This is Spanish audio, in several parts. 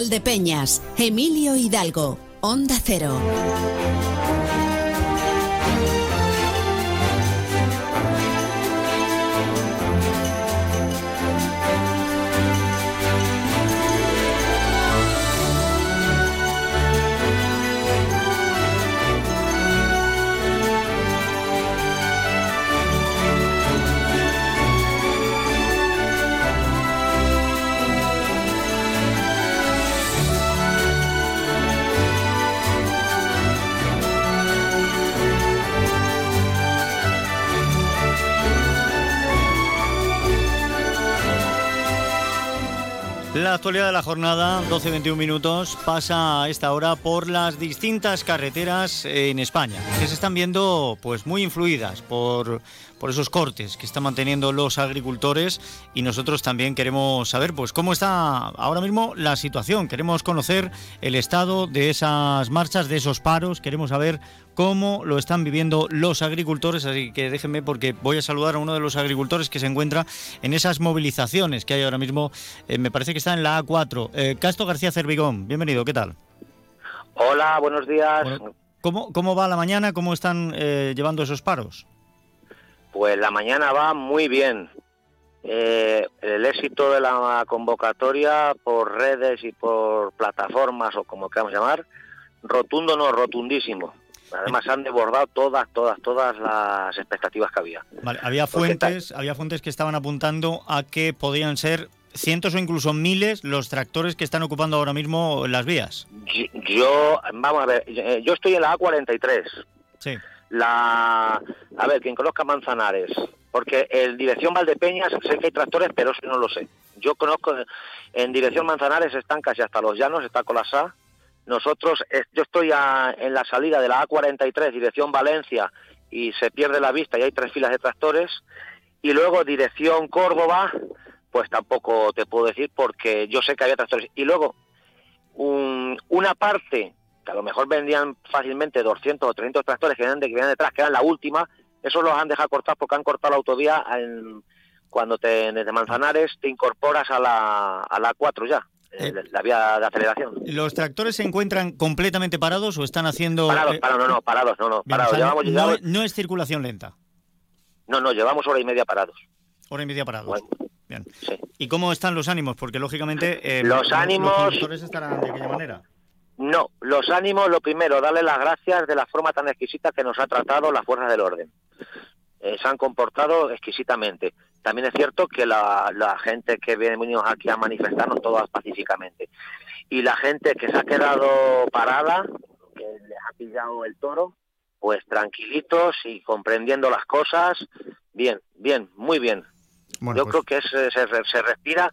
Valdepeñas, Emilio Hidalgo, Onda Cero. Actualidad de la jornada, 12-21 minutos, pasa a esta hora por las distintas carreteras en España, que se están viendo pues muy influidas por, por esos cortes que están manteniendo los agricultores. Y nosotros también queremos saber pues cómo está ahora mismo la situación, queremos conocer el estado de esas marchas, de esos paros, queremos saber cómo lo están viviendo los agricultores, así que déjenme porque voy a saludar a uno de los agricultores que se encuentra en esas movilizaciones que hay ahora mismo, eh, me parece que está en la A4. Eh, Casto García Cervigón, bienvenido, ¿qué tal? Hola, buenos días. ¿cómo, ¿Cómo va la mañana? ¿Cómo están eh, llevando esos paros? Pues la mañana va muy bien. el éxito de la convocatoria por redes y por plataformas o como queramos llamar, rotundo no, rotundísimo. Además han desbordado todas, todas, todas las expectativas que había. había fuentes, había fuentes que estaban apuntando a que podían ser cientos o incluso miles los tractores que están ocupando ahora mismo las vías. Yo, vamos a ver, eh, yo estoy en la A43. Sí. La, a ver, quien conozca Manzanares, porque en dirección Valdepeñas sé que hay tractores, pero eso no lo sé. Yo conozco, en dirección Manzanares están casi hasta los llanos, está Colasá, nosotros, yo estoy en la salida de la A43, dirección Valencia, y se pierde la vista y hay tres filas de tractores. Y luego dirección Córdoba, pues tampoco te puedo decir porque yo sé que había tractores. Y luego, una parte, que a lo mejor vendían fácilmente 200 o 300 tractores que venían, de, que venían detrás, que eran la última, esos los han dejado cortar porque han cortado la autovía cuando te, desde Manzanares te incorporas a la, a la 4 ya. Eh, la vía de aceleración. ¿Los tractores se encuentran completamente parados o están haciendo...? Parados, eh, parados, no, no, parados, no, no, parados. no, es circulación lenta. No, no, llevamos hora y media parados. Hora y media parados. Bien. ¿Y cómo están los ánimos? Porque lógicamente eh, los ánimos los tractores estarán de aquella manera. No, los ánimos, lo primero, darle las gracias de la forma tan exquisita que nos ha tratado la fuerza del orden. se han comportado exquisitamente. También es cierto que la, gente que viene aquí a manifestarnos todas pacíficamente. Y la gente que se ha quedado parada, que les ha pillado el toro, pues tranquilitos y comprendiendo las cosas, bien, bien, muy bien. Yo pues creo que se, se, respira,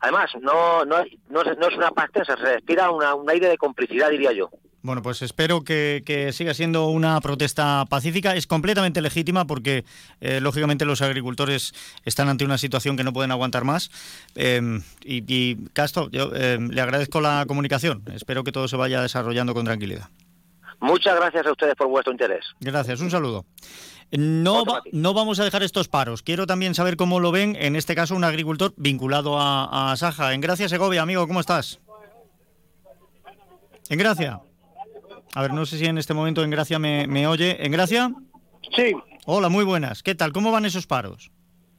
además, no, no, no, es una pasta, se respira un aire de complicidad, diría yo. Bueno, pues espero que, siga siendo una protesta pacífica. Es completamente legítima porque, eh, lógicamente, los agricultores están ante una situación que no pueden aguantar más. Em, y, Castro, yo em, le agradezco la comunicación. Espero que todo se vaya desarrollando con tranquilidad. Muchas gracias a ustedes por vuestro interés. Gracias, un saludo. No, no vamos a dejar estos paros. Quiero también saber cómo lo ven, en este caso, un agricultor vinculado a, a Saja. En Gracia, Segovia, amigo, ¿cómo estás? En Gracia. A ver, no sé si en este momento en Gracia me, me oye. ¿En Gracia? Sí. Hola, muy buenas. ¿Qué tal? ¿Cómo van esos paros?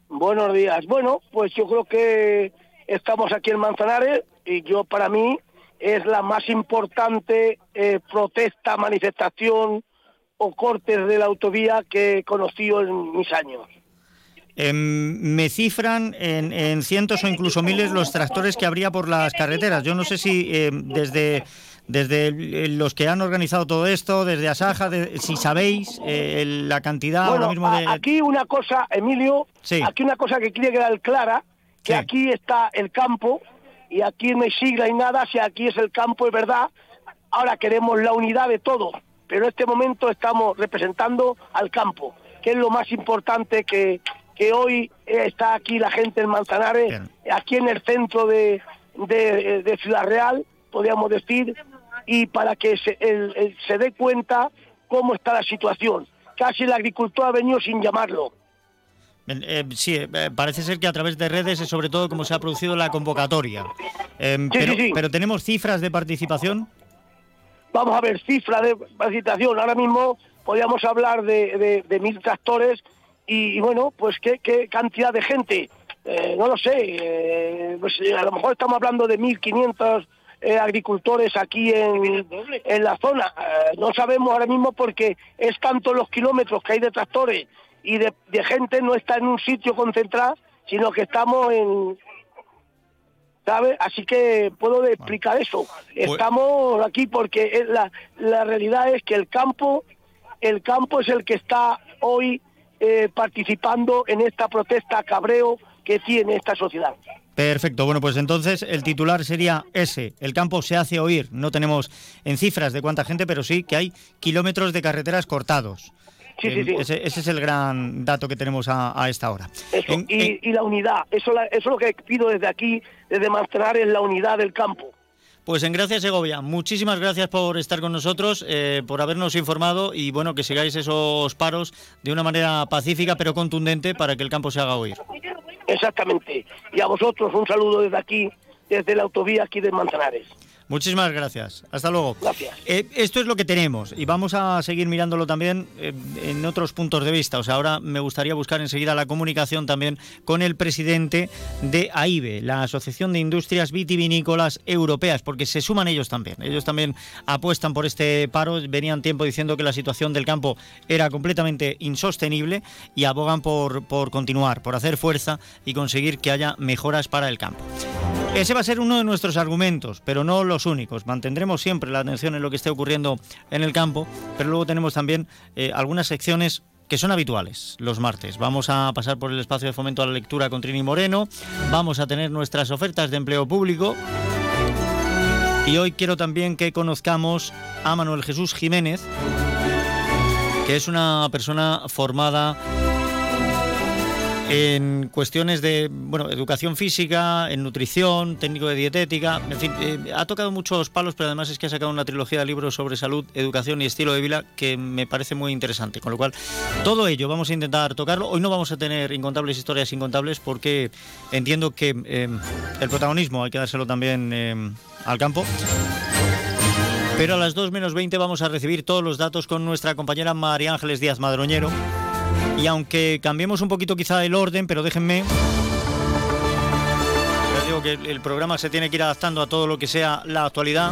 Buenos días. Bueno, pues yo creo que estamos aquí en Manzanares y yo para mí es la más importante eh, protesta, manifestación o cortes de la autovía que he conocido en mis años. Em, me cifran en, cientos o incluso miles los tractores que habría por las carreteras. Yo no sé si em, desde desde los que han organizado todo esto, desde Asaja, si sabéis eh, la cantidad ahora mismo de... Aquí una cosa, Emilio, aquí una cosa que quiere quedar clara, que aquí está el campo y aquí no hay sigla y nada, si aquí es el campo, es verdad, ahora queremos la unidad de todo, pero en este momento estamos representando al campo, que es lo más importante que, que hoy está aquí la gente en Manzanares, aquí en el centro de, de, de Ciudad Real, podríamos decir, y para que se, se dé cuenta cómo está la situación. Casi el agricultor ha venido sin llamarlo. Eh, sí, eh, parece ser que a través de redes es sobre todo como se ha producido la convocatoria. Em, pero, pero ¿tenemos cifras de participación? Vamos a ver, cifras de participación. Ahora mismo podríamos hablar de, mil tractores y, bueno, pues qué, cantidad de gente. Eh, no lo sé, pues, a lo mejor estamos hablando de 1.500 agricultores aquí en, en la zona. no sabemos ahora mismo porque es tanto los kilómetros que hay de tractores y de, gente no está en un sitio concentrado, sino que estamos en, ¿sabes? Así que puedo explicar eso. Pues estamos aquí porque la, la realidad es que el campo, el campo es el que está hoy eh, participando en esta protesta cabreo que tiene esta sociedad. Perfecto, bueno, pues entonces el titular sería ese, el campo se hace oír, no tenemos en cifras de cuánta gente, pero sí que hay kilómetros de carreteras cortados. Ese, es el gran dato que tenemos a, esta hora. y, la unidad, eso, eso es lo que pido desde aquí, desde Manzanares, la unidad del campo. Pues en Gracias Segovia, muchísimas gracias por estar con nosotros, eh, por habernos informado y bueno, que sigáis esos paros de una manera pacífica pero contundente para que el campo se haga oír. Exactamente. Y a vosotros un saludo desde aquí, desde la autovía aquí de Manzanares. Muchísimas gracias. Hasta luego. Gracias. Eh, esto es lo que tenemos y vamos a seguir mirándolo también eh, en otros puntos de vista. O sea, ahora me gustaría buscar enseguida la comunicación también con el presidente de AIBE, la Asociación de Industrias Vitivinícolas Europeas, porque se suman ellos también. Ellos también apuestan por este paro. Venían tiempo diciendo que la situación del campo era completamente insostenible y abogan por, por continuar, por hacer fuerza y conseguir que haya mejoras para el campo. Ese va a ser uno de nuestros argumentos, pero no los únicos. Mantendremos siempre la atención en lo que esté ocurriendo en el campo, pero luego tenemos también eh, algunas secciones que son habituales los martes. Vamos a pasar por el espacio de fomento a la lectura con Trini Moreno, vamos a tener nuestras ofertas de empleo público y hoy quiero también que conozcamos a Manuel Jesús Jiménez, que es una persona formada en cuestiones de bueno, educación física, en nutrición, técnico de dietética, en fin, eh, ha tocado muchos palos, pero además es que ha sacado una trilogía de libros sobre salud, educación y estilo de vida que me parece muy interesante. Con lo cual, todo ello vamos a intentar tocarlo. Hoy no vamos a tener incontables historias incontables porque entiendo que eh, el protagonismo hay que dárselo también eh, al campo. Pero a las 2 menos 20 vamos a recibir todos los datos con nuestra compañera María Ángeles Díaz Madroñero. Y aunque cambiemos un poquito quizá el orden, pero déjenme... Que el programa se tiene que ir adaptando a todo lo que sea la actualidad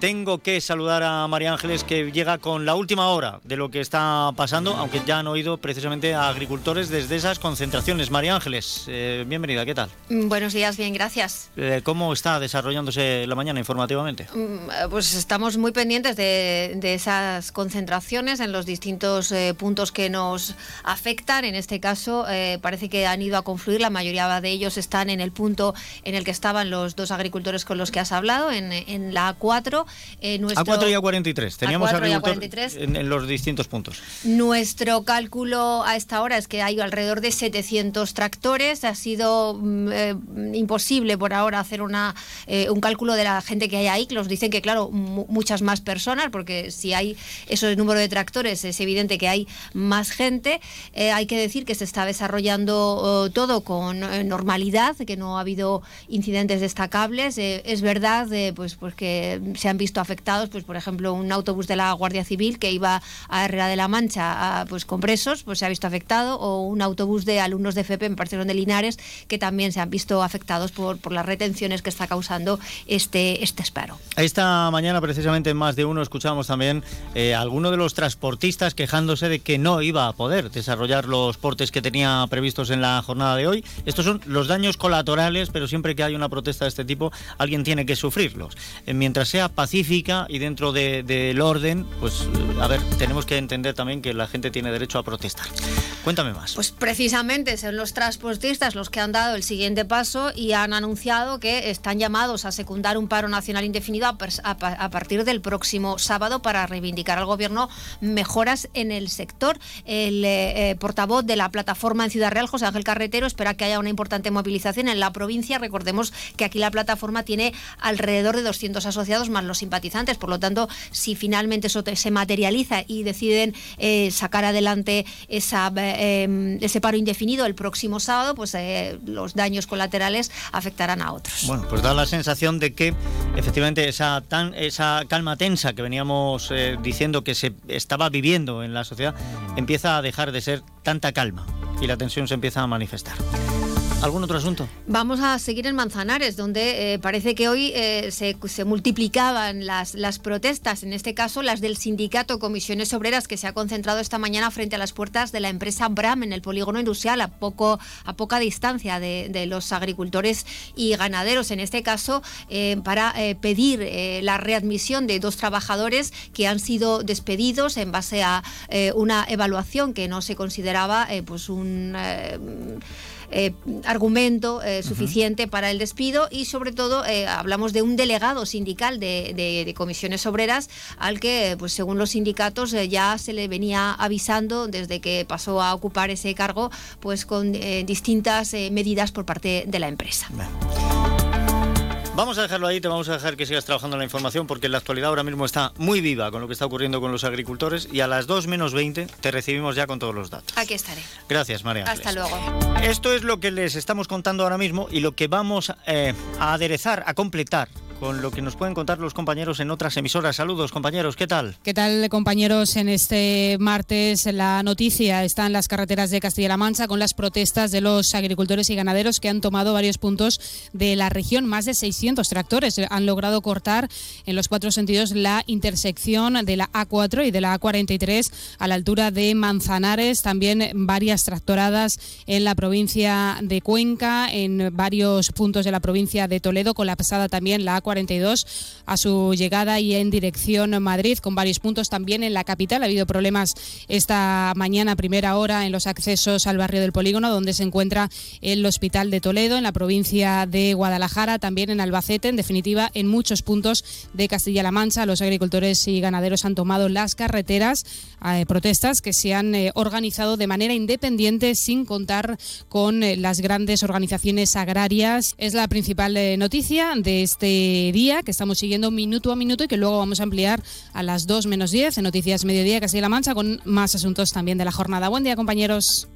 tengo que saludar a María Ángeles que llega con la última hora de lo que está pasando, aunque ya han oído precisamente a agricultores desde esas concentraciones. María Ángeles, eh, bienvenida, ¿qué tal? Mm, buenos días, bien, gracias. Eh, ¿Cómo está desarrollándose la mañana informativamente? Mm, eh, pues estamos muy pendientes de, esas concentraciones en los distintos puntos que nos afectan. En este caso, parece que han ido a confluir, la mayoría de ellos están en el punto en el que estaban los dos agricultores con los que has hablado, en, en la A4 eh, A4 y A43. Teníamos A4 En, los distintos puntos. Nuestro cálculo a esta hora es que hay alrededor de 700 tractores. Ha sido mm, eh, imposible por ahora hacer una, eh, un cálculo de la gente que hay ahí. Nos dicen que, claro, muchas más personas, porque si hay ese número de tractores es evidente que hay más gente. hay que decir que se está desarrollando oh, todo con normalidad, que no ha habido incidentes destacables. es verdad pues, pues que se han visto afectados, pues por ejemplo, un autobús de la Guardia Civil que iba a Herrera de la Mancha pues con presos, pues se ha visto afectado, o un autobús de alumnos de FEP en Barcelona de Linares que también se han visto afectados por, las retenciones que está causando este, este espero. Esta mañana, precisamente, en más de uno escuchamos también eh, a alguno de los transportistas quejándose de que no iba a poder desarrollar los portes que tenía previstos en la jornada de hoy. Estos son los daños colaterales, pero siempre que hay una protesta de este tipo, alguien tiene que sufrirlos. Eh, mientras sea pacífica y dentro del orden, pues a ver, tenemos que entender también que la gente tiene derecho a protestar. Cuéntame más. Pues precisamente son los transportistas los que han dado el siguiente paso y han anunciado que están llamados a secundar un paro nacional indefinido a, partir del próximo sábado para reivindicar al gobierno mejoras en el sector. El eh, eh, portavoz de la plataforma en Ciudad Real, José Ángel Carretero, espera que haya una importante movilización en la provincia. Recordemos que aquí la plataforma tiene alrededor de 200 asociados más los simpatizantes. Por lo tanto, si finalmente eso se materializa y deciden eh, sacar adelante esa, em, ese paro indefinido el próximo sábado, pues los daños colaterales afectarán a otros. Bueno, pues da la sensación de que efectivamente esa calma tensa que veníamos diciendo que se estaba viviendo en la sociedad empieza a dejar de ser tanta calma y la tensión se empieza a manifestar. ¿Algún otro asunto? Vamos a seguir en Manzanares, donde eh, parece que hoy eh, se, multiplicaban las, las protestas, en este caso las del sindicato Comisiones Obreras, que se ha concentrado esta mañana frente a las puertas de la empresa Bram en el polígono industrial, a, poco, a poca distancia de, los agricultores y ganaderos, en este caso, eh, para pedir la readmisión de dos trabajadores que han sido despedidos en base a una evaluación que no se consideraba pues un eh, argumento eh, suficiente para el despido y sobre todo eh, hablamos de un delegado sindical de, comisiones obreras al que, pues según los sindicatos, ya se le venía avisando desde que pasó a ocupar ese cargo, pues con distintas medidas por parte de la empresa. Vamos a dejarlo ahí, te vamos a dejar que sigas trabajando en la información porque la actualidad ahora mismo está muy viva con lo que está ocurriendo con los agricultores y a las 2 menos 20 te recibimos ya con todos los datos. Aquí estaré. Gracias, María. Hasta luego. Esto es lo que les estamos contando ahora mismo y lo que vamos eh, a aderezar, a completar con lo que nos pueden contar los compañeros en otras emisoras. Saludos, compañeros, ¿qué tal? ¿Qué tal, compañeros? En este martes la noticia está en las carreteras de Castilla-La Mancha con las protestas de los agricultores y ganaderos que han tomado varios puntos de la región. Más de 600 tractores han logrado cortar en los cuatro sentidos la intersección de la A4 y de la A43 a la altura de Manzanares. También varias tractoradas en la provincia de Cuenca, en varios puntos de la provincia de Toledo, colapsada también la A43 42 a su llegada y en dirección Madrid, con varios puntos también en la capital. Ha habido problemas esta mañana, primera hora, en los accesos al barrio del Polígono, donde se encuentra el Hospital de Toledo, en la provincia de Guadalajara, también en Albacete. En definitiva, en muchos puntos de Castilla-La Mancha, los agricultores y ganaderos han tomado las carreteras, eh, protestas que se han eh, organizado de manera independiente, sin contar con eh, las grandes organizaciones agrarias. Es la principal noticia de este día que estamos siguiendo minuto a minuto y que luego vamos a ampliar a las 2 menos 10 en Noticias Mediodía Castilla-La Mancha con más asuntos también de la jornada. Buen día, compañeros.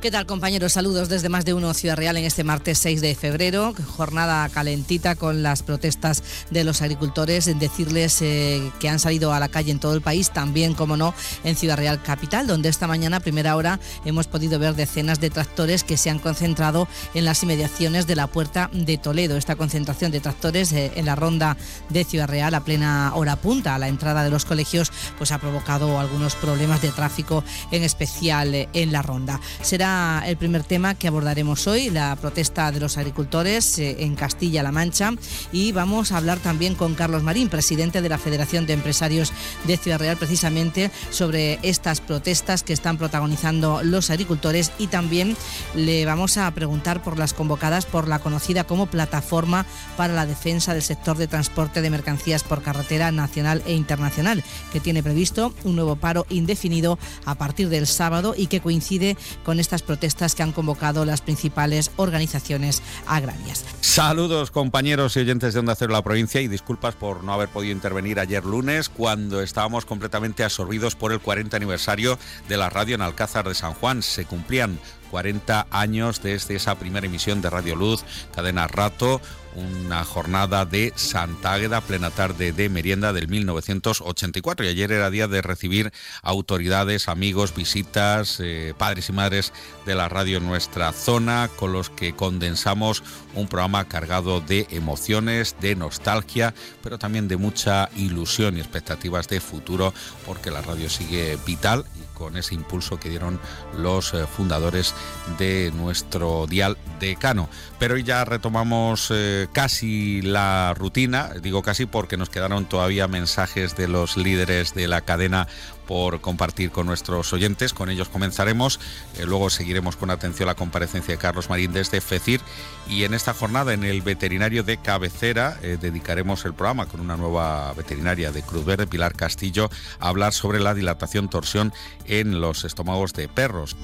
¿Qué tal compañeros? Saludos desde más de uno Ciudad Real en este martes 6 de febrero, jornada calentita con las protestas de los agricultores, decirles eh, que han salido a la calle en todo el país, también como no en Ciudad Real Capital, donde esta mañana a primera hora hemos podido ver decenas de tractores que se han concentrado en las inmediaciones de la puerta de Toledo. Esta concentración de tractores eh, en la ronda de Ciudad Real a plena hora punta a la entrada de los colegios pues ha provocado algunos problemas de tráfico, en especial eh, en la ronda. Será el primer tema que abordaremos hoy, la protesta de los agricultores eh, en Castilla-La Mancha. Y vamos a hablar también con Carlos Marín, presidente de la Federación de Empresarios de Ciudad Real, precisamente sobre estas protestas que están protagonizando los agricultores. Y también le vamos a preguntar por las convocadas por la conocida como Plataforma para la Defensa del Sector de Transporte de Mercancías por Carretera Nacional e Internacional, que tiene previsto un nuevo paro indefinido a partir del sábado y que coincide con estas protestas que han convocado las principales organizaciones agrarias. Saludos compañeros y oyentes de Onda Cero la provincia y disculpas por no haber podido intervenir ayer lunes cuando estábamos completamente absorbidos por el 40 aniversario de la radio en Alcázar de San Juan. Se cumplían 40 años desde esa primera emisión de Radio Luz, cadena Rato, una jornada de Santa Águeda, plena tarde de merienda del 1984. Y ayer era día de recibir autoridades, amigos, visitas, eh, padres y madres de la radio en nuestra zona, con los que condensamos un programa cargado de emociones, de nostalgia, pero también de mucha ilusión y expectativas de futuro, porque la radio sigue vital con ese impulso que dieron los eh, fundadores de nuestro dial decano. Pero hoy ya retomamos eh, casi la rutina, digo casi porque nos quedaron todavía mensajes de los líderes de la cadena por compartir con nuestros oyentes. Con ellos comenzaremos. Eh, luego seguiremos con atención la comparecencia de Carlos Marín desde FECIR. Y en esta jornada, en el veterinario de cabecera, eh, dedicaremos el programa con una nueva veterinaria de Cruz Verde, Pilar Castillo, a hablar sobre la dilatación torsión en los estómagos de perros.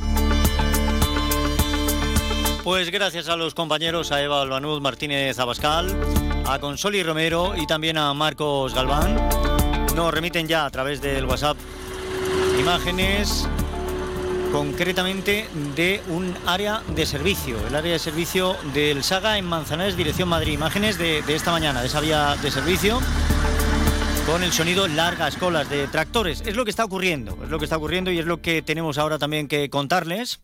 Pues gracias a los compañeros, a Eva Albanud Martínez Abascal a Consoli Romero y también a Marcos Galván. Nos remiten ya a través del WhatsApp imágenes concretamente de un área de servicio, el área de servicio del Saga en Manzanares, dirección Madrid. Imágenes de, de esta mañana, de esa vía de servicio con el sonido largas colas de tractores. Es lo que está ocurriendo, es lo que está ocurriendo y es lo que tenemos ahora también que contarles.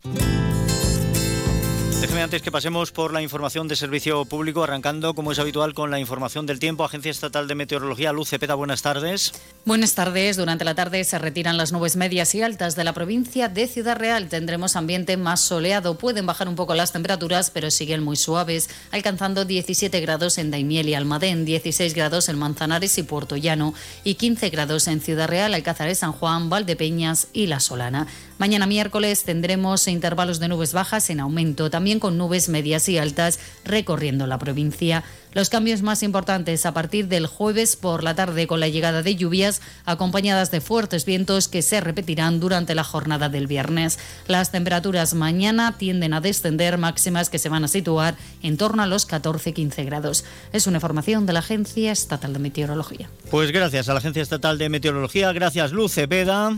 Déjeme antes que pasemos por la información de servicio público, arrancando como es habitual con la información del tiempo. Agencia Estatal de Meteorología, Luz Cepeda, buenas tardes. Buenas tardes. Durante la tarde se retiran las nubes medias y altas de la provincia de Ciudad Real. Tendremos ambiente más soleado. Pueden bajar un poco las temperaturas, pero siguen muy suaves, alcanzando 17 grados en Daimiel y Almadén, 16 grados en Manzanares y Puerto Llano y 15 grados en Ciudad Real, Alcázar San Juan, Valdepeñas y La Solana. Mañana miércoles tendremos intervalos de nubes bajas en aumento, también con nubes medias y altas recorriendo la provincia. Los cambios más importantes a partir del jueves por la tarde con la llegada de lluvias acompañadas de fuertes vientos que se repetirán durante la jornada del viernes. Las temperaturas mañana tienden a descender máximas que se van a situar en torno a los 14-15 grados. Es una información de la Agencia Estatal de Meteorología. Pues gracias a la Agencia Estatal de Meteorología, gracias Luz Cepeda.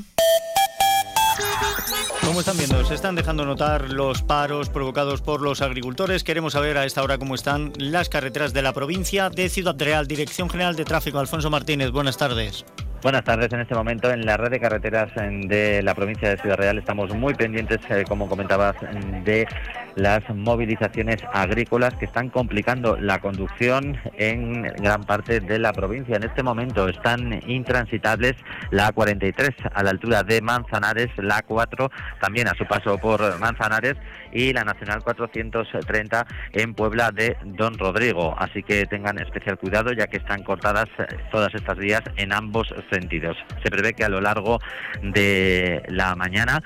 ¿Cómo están viendo? Se están dejando notar los paros provocados por los agricultores. Queremos saber a esta hora cómo están las carreteras de la provincia de Ciudad Real. Dirección General de Tráfico, Alfonso Martínez. Buenas tardes. Buenas tardes. En este momento en la red de carreteras de la provincia de Ciudad Real estamos muy pendientes, eh, como comentabas, de las movilizaciones agrícolas que están complicando la conducción en gran parte de la provincia. En este momento están intransitables la A43 a la altura de Manzanares, la A4 también a su paso por Manzanares y la Nacional 430 en Puebla de Don Rodrigo. Así que tengan especial cuidado ya que están cortadas todas estas vías en ambos sentidos. Se prevé que a lo largo de la mañana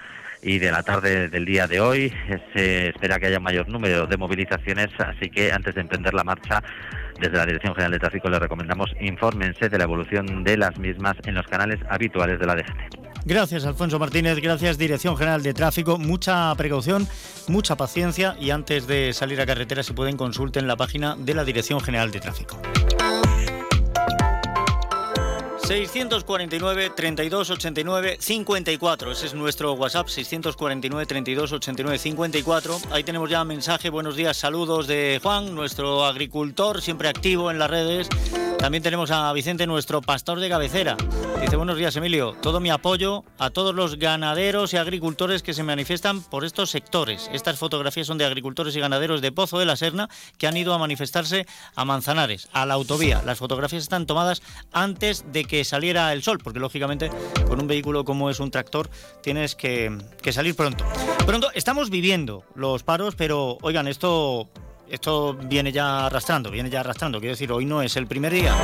y de la tarde del día de hoy se espera que haya mayor número de movilizaciones, así que antes de emprender la marcha desde la Dirección General de Tráfico les recomendamos infórmense de la evolución de las mismas en los canales habituales de la DGT. Gracias, Alfonso Martínez. Gracias, Dirección General de Tráfico. Mucha precaución, mucha paciencia y antes de salir a carretera se pueden consulten la página de la Dirección General de Tráfico. 649 32 89 54. Ese es nuestro WhatsApp, 649 32 89 54. Ahí tenemos ya mensaje, buenos días, saludos de Juan, nuestro agricultor, siempre activo en las redes. También tenemos a Vicente, nuestro pastor de cabecera. Dice, buenos días Emilio, todo mi apoyo a todos los ganaderos y agricultores que se manifiestan por estos sectores. Estas fotografías son de agricultores y ganaderos de Pozo de la Serna que han ido a manifestarse a Manzanares, a la autovía. Las fotografías están tomadas antes de que saliera el sol, porque lógicamente con un vehículo como es un tractor tienes que, que salir pronto. Pronto estamos viviendo los paros, pero oigan, esto esto viene ya arrastrando, viene ya arrastrando. Quiero decir, hoy no es el primer día.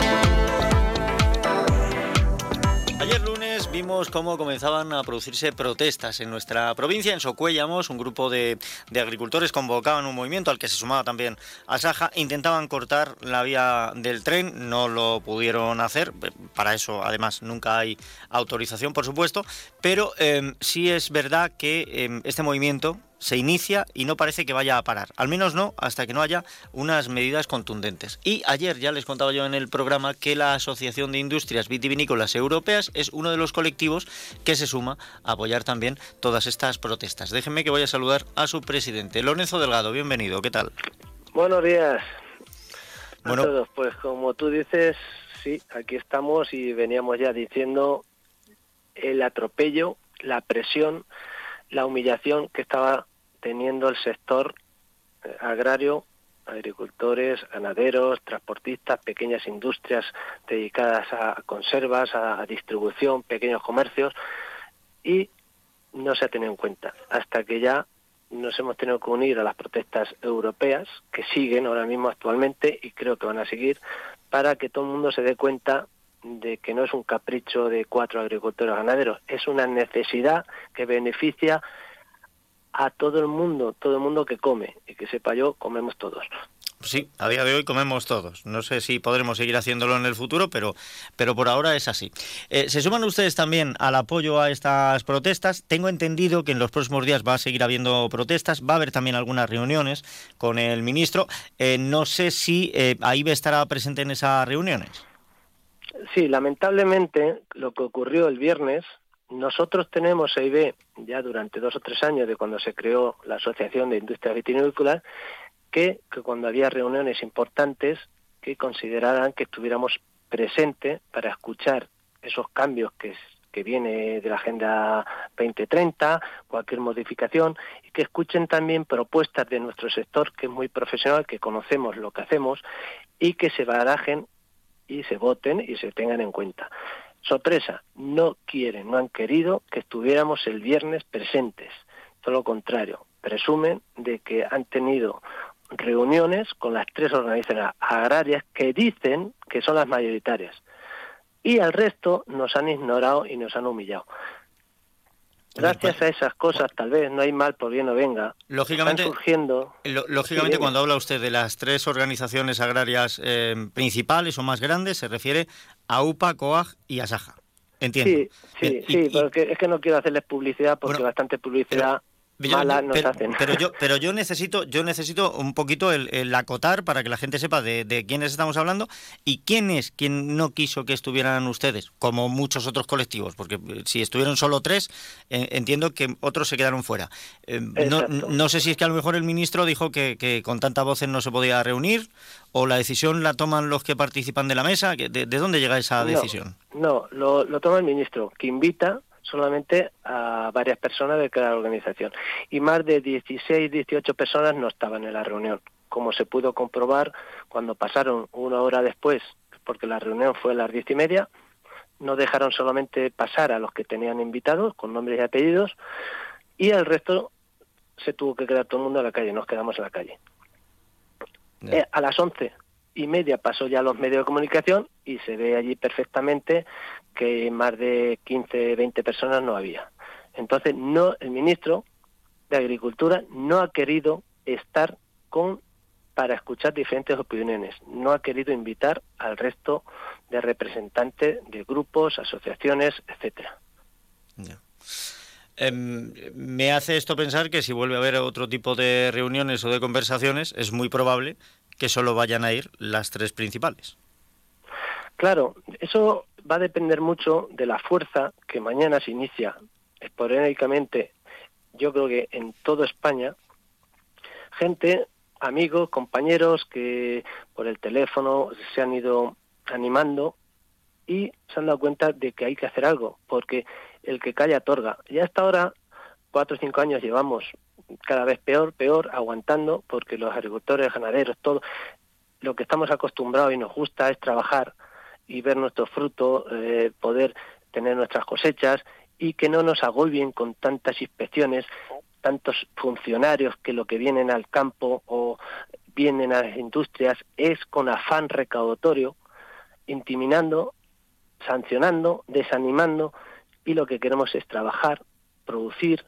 Vimos cómo comenzaban a producirse protestas en nuestra provincia. En Socuellamos, un grupo de, de, agricultores convocaban un movimiento al que se sumaba también Asaja. Intentaban cortar la vía del tren, no lo pudieron hacer. Para eso, además, nunca hay autorización, por supuesto. Pero eh, sí es verdad que eh, este movimiento se inicia y no parece que vaya a parar. Al menos no hasta que no haya unas medidas contundentes. Y ayer ya les contaba yo en el programa que la Asociación de Industrias Vitivinícolas Europeas es uno de los colectivos que se suma a apoyar también todas estas protestas. Déjenme que voy a saludar a su presidente, Lorenzo Delgado. Bienvenido, ¿qué tal? Buenos días a bueno, todos. Pues como tú dices, sí, aquí estamos y veníamos ya diciendo el atropello, la presión, la humillación que estaba teniendo el sector eh, agrario, agricultores, ganaderos, transportistas, pequeñas industrias dedicadas a conservas, a, distribución, pequeños comercios, y no se ha tenido en cuenta hasta que ya nos hemos tenido que unir a las protestas europeas que siguen ahora mismo actualmente y creo que van a seguir para que todo el mundo se dé cuenta de que no es un capricho de cuatro agricultores ganaderos, es una necesidad que beneficia a todo el mundo, todo el mundo que come, y que sepa yo, comemos todos. Sí, a día de hoy comemos todos. No sé si podremos seguir haciéndolo en el futuro, pero, pero por ahora es así. Eh, ¿Se suman ustedes también al apoyo a estas protestas? Tengo entendido que en los próximos días va a seguir habiendo protestas, va a haber también algunas reuniones con el ministro. Eh, no sé si eh, ahí estará presente en esas reuniones. Sí, lamentablemente lo que ocurrió el viernes, nosotros tenemos EIB ya durante dos o tres años de cuando se creó la Asociación de Industria Vitivinícola que, cuando había reuniones importantes que consideraran que estuviéramos presentes para escuchar esos cambios que, que viene de la Agenda 2030, cualquier modificación, y que escuchen también propuestas de nuestro sector, que es muy profesional, que conocemos lo que hacemos, y que se barajen y se voten y se tengan en cuenta. Sorpresa, no quieren, no han querido que estuviéramos el viernes presentes. Todo lo contrario, presumen de que han tenido reuniones con las tres organizaciones agrarias que dicen que son las mayoritarias. Y al resto nos han ignorado y nos han humillado. Gracias a esas cosas, tal vez, no hay mal por bien o venga. Lógicamente, surgiendo... lógicamente cuando habla usted de las tres organizaciones agrarias eh, principales o más grandes, se refiere a UPA, COAG y ASAJA. Entiendo. Sí, sí, sí, porque es que no quiero hacerles publicidad porque bastante publicidad pero, yo, pero yo necesito, yo necesito un poquito el, acotar para que la gente sepa de, quiénes estamos hablando y quién es quien no quiso que estuvieran ustedes, como muchos otros colectivos, porque eh, si estuvieron solo tres, eh, entiendo que otros se quedaron fuera. Eh, no, sé si es que a lo mejor el ministro dijo que, con tanta voces no se podía reunir o la decisión la toman los que participan de la mesa. ¿De, de dónde llega esa decisión? No, lo, lo toma el ministro, que invita solamente a varias personas de cada organización. Y más de 16, 18 personas no estaban en la reunión, como se pudo comprobar cuando pasaron una hora después, porque la reunión fue a las diez y media, no dejaron solamente pasar a los que tenían invitados con nombres y apellidos y el resto se tuvo que quedar todo el mundo en la calle, nos quedamos en la calle. Eh, a las 11 y media pasó ya los medios de comunicación y se ve allí perfectamente que más de 15, 20 personas no había. Entonces, no el ministro de Agricultura no ha querido estar con para escuchar diferentes opiniones. No ha querido invitar al resto de representantes de grupos, asociaciones, etcétera. Em, me hace esto pensar que si vuelve a haber otro tipo de reuniones o de conversaciones, es muy probable que solo vayan a ir las tres principales. Claro, eso va a depender mucho de la fuerza que mañana se inicia esporádicamente, yo creo que en toda España, gente, amigos, compañeros que por el teléfono se han ido animando y se han dado cuenta de que hay que hacer algo, porque el que calla otorga. Ya hasta ahora, cuatro o cinco años llevamos cada vez peor, peor, aguantando, porque los agricultores, ganaderos, todo, lo que estamos acostumbrados y nos gusta es trabajar y ver nuestros frutos, eh, poder tener nuestras cosechas y que no nos agobien con tantas inspecciones, tantos funcionarios que lo que vienen al campo o vienen a las industrias es con afán recaudatorio, intimidando, sancionando, desanimando y lo que queremos es trabajar, producir,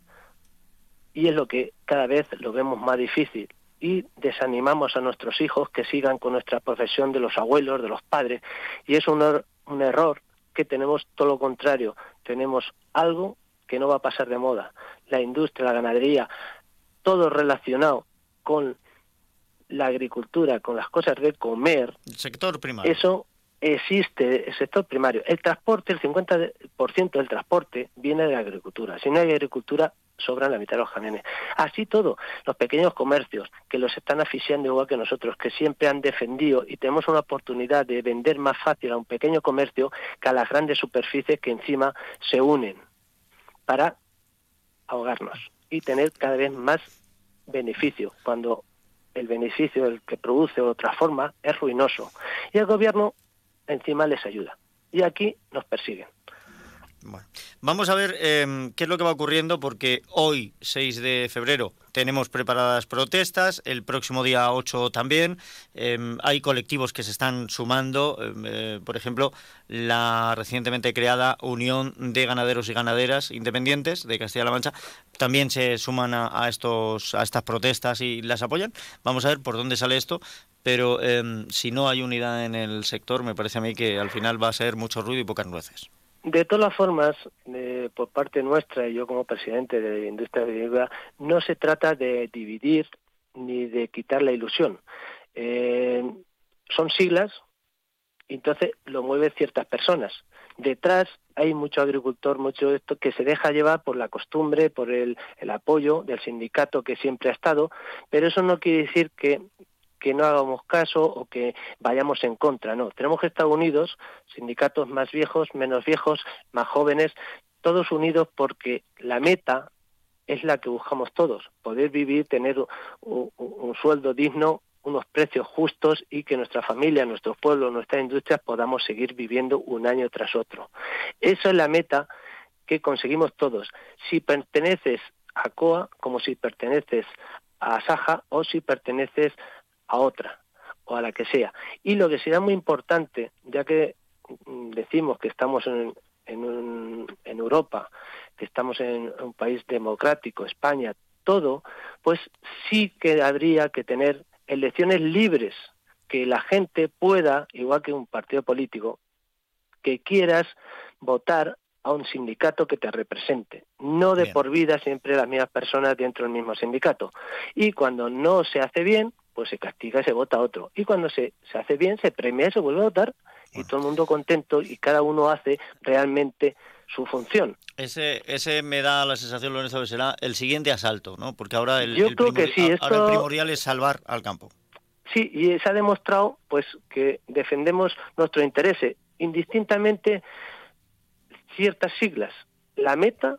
y es lo que cada vez lo vemos más difícil y desanimamos a nuestros hijos que sigan con nuestra profesión de los abuelos, de los padres y es un, er-, un error que tenemos todo lo contrario, tenemos algo que no va a pasar de moda, la industria, la ganadería, todo relacionado con la agricultura, con las cosas de comer, el sector primario. Eso existe el sector primario. El transporte, el 50% del transporte viene de la agricultura. Si no hay agricultura, sobran la mitad de los camiones. Así todo, los pequeños comercios que los están asfixiando igual que nosotros, que siempre han defendido y tenemos una oportunidad de vender más fácil a un pequeño comercio que a las grandes superficies que encima se unen para ahogarnos y tener cada vez más beneficio cuando el beneficio del que produce o otra forma es ruinoso y el gobierno encima les ayuda. Y aquí nos persiguen. Bueno, Vamos a ver em, qué es lo que va ocurriendo porque hoy, 6 de febrero, tenemos preparadas protestas, el próximo día 8 también. Em, hay colectivos que se están sumando, em, eh, por ejemplo, la recientemente creada Unión de Ganaderos y Ganaderas Independientes de Castilla-La Mancha también se suman a, estos, a estas protestas y las apoyan. Vamos a ver por dónde sale esto, pero si no hay unidad en el sector, me parece a mí que al final va a ser mucho ruido y pocas nueces. De todas formas, por parte nuestra y yo como presidente de la industria vinícola, no se trata de dividir ni de quitar la ilusión. Eh, son siglas, entonces lo mueven ciertas personas. Detrás hay mucho agricultor, mucho esto que se deja llevar por la costumbre, por el apoyo del sindicato que siempre ha estado, pero eso no quiere decir que que no hagamos caso o que vayamos en contra, no. Tenemos que estar unidos, sindicatos más viejos, menos viejos, más jóvenes, todos unidos porque la meta es la que buscamos todos, poder vivir, tener un, sueldo digno, unos precios justos y que nuestra familia, nuestro pueblo, nuestras industrias podamos seguir viviendo un año tras otro. Esa es la meta que conseguimos todos. Si perteneces a COA, como si perteneces a Saja o si perteneces a otra o a la que sea. Y lo que será muy importante, ya que mm, decimos que estamos en, en, en Europa, que estamos en un país democrático, España, todo, pues sí que habría que tener elecciones libres, que la gente pueda, igual que un partido político, que quieras votar a un sindicato que te represente, no de por vida siempre las mismas personas dentro del mismo sindicato. Y cuando no se hace bien, pues se castiga y se vota otro. Y cuando se, se hace bien, se premia y se vuelve a votar y todo el mundo contento y cada uno hace realmente su función. Ese, ese me da la sensación, Lorenzo, que será el siguiente asalto, ¿no? Porque ahora el, Yo creo que sí, ahora el primordial es salvar al campo. Sí, y se ha demostrado pues que defendemos nuestro interés, indistintamente ciertas siglas. La meta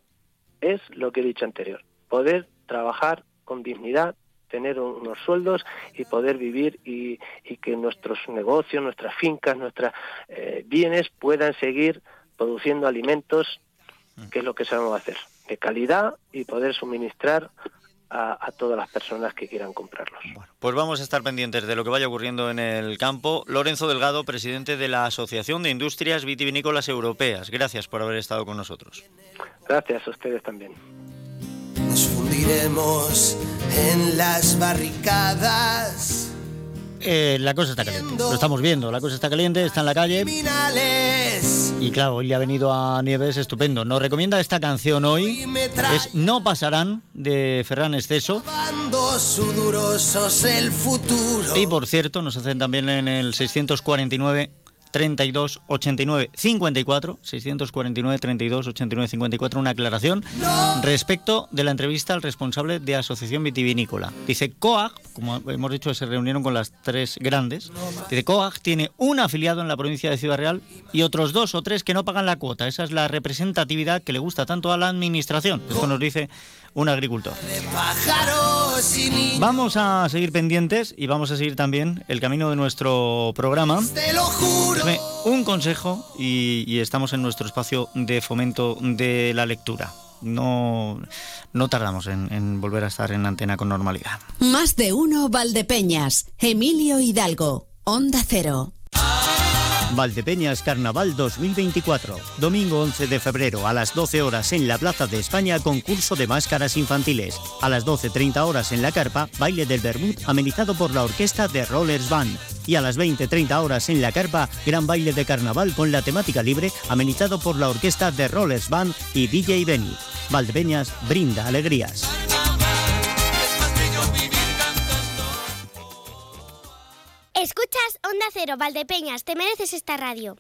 es lo que he dicho anterior, poder trabajar con dignidad, tener unos sueldos y poder vivir y, que nuestros negocios, nuestras fincas, nuestros eh, bienes puedan seguir produciendo alimentos, que es lo que sabemos hacer, de calidad y poder suministrar a, todas las personas que quieran comprarlos. pues vamos a estar pendientes de lo que vaya ocurriendo en el campo. Lorenzo Delgado, presidente de la Asociación de Industrias Vitivinícolas Europeas. Gracias por haber estado con nosotros. Gracias a ustedes también. En las barricadas. Eh, la cosa está caliente, lo estamos viendo, la cosa está caliente, está en la calle. Y claro, hoy le ha venido a Nieves estupendo. Nos recomienda esta canción hoy, es No pasarán, de Ferran Exceso. el futuro. Y por cierto, nos hacen también en el 649 32 89 54 649 32 89 54 una aclaración respecto de la entrevista al responsable de Asociación Vitivinícola. Dice COAG, como hemos dicho, se reunieron con las tres grandes. Dice COAG tiene un afiliado en la provincia de Ciudad Real y otros dos o tres que no pagan la cuota. Esa es la representatividad que le gusta tanto a la administración. Esto nos dice un agricultor. Vamos a seguir pendientes y vamos a seguir también el camino de nuestro programa. Un consejo y, estamos en nuestro espacio de fomento de la lectura. No, no tardamos en, en volver a estar en antena con normalidad. Más de uno Valdepeñas, Emilio Hidalgo, Onda Cero. Valdepeñas Carnaval 2024. Domingo 11 de febrero a las 12 horas en la Plaza de España, concurso de máscaras infantiles. A las 12.30 horas en la carpa, baile del Bermud amenizado por la orquesta de Rollers Band. Y a las 20.30 horas en la carpa, gran baile de carnaval con la temática libre amenizado por la orquesta de Rollers Band y DJ Benny. Valdepeñas brinda alegrías. Escuchas Onda Cero, Valdepeñas, te mereces esta radio.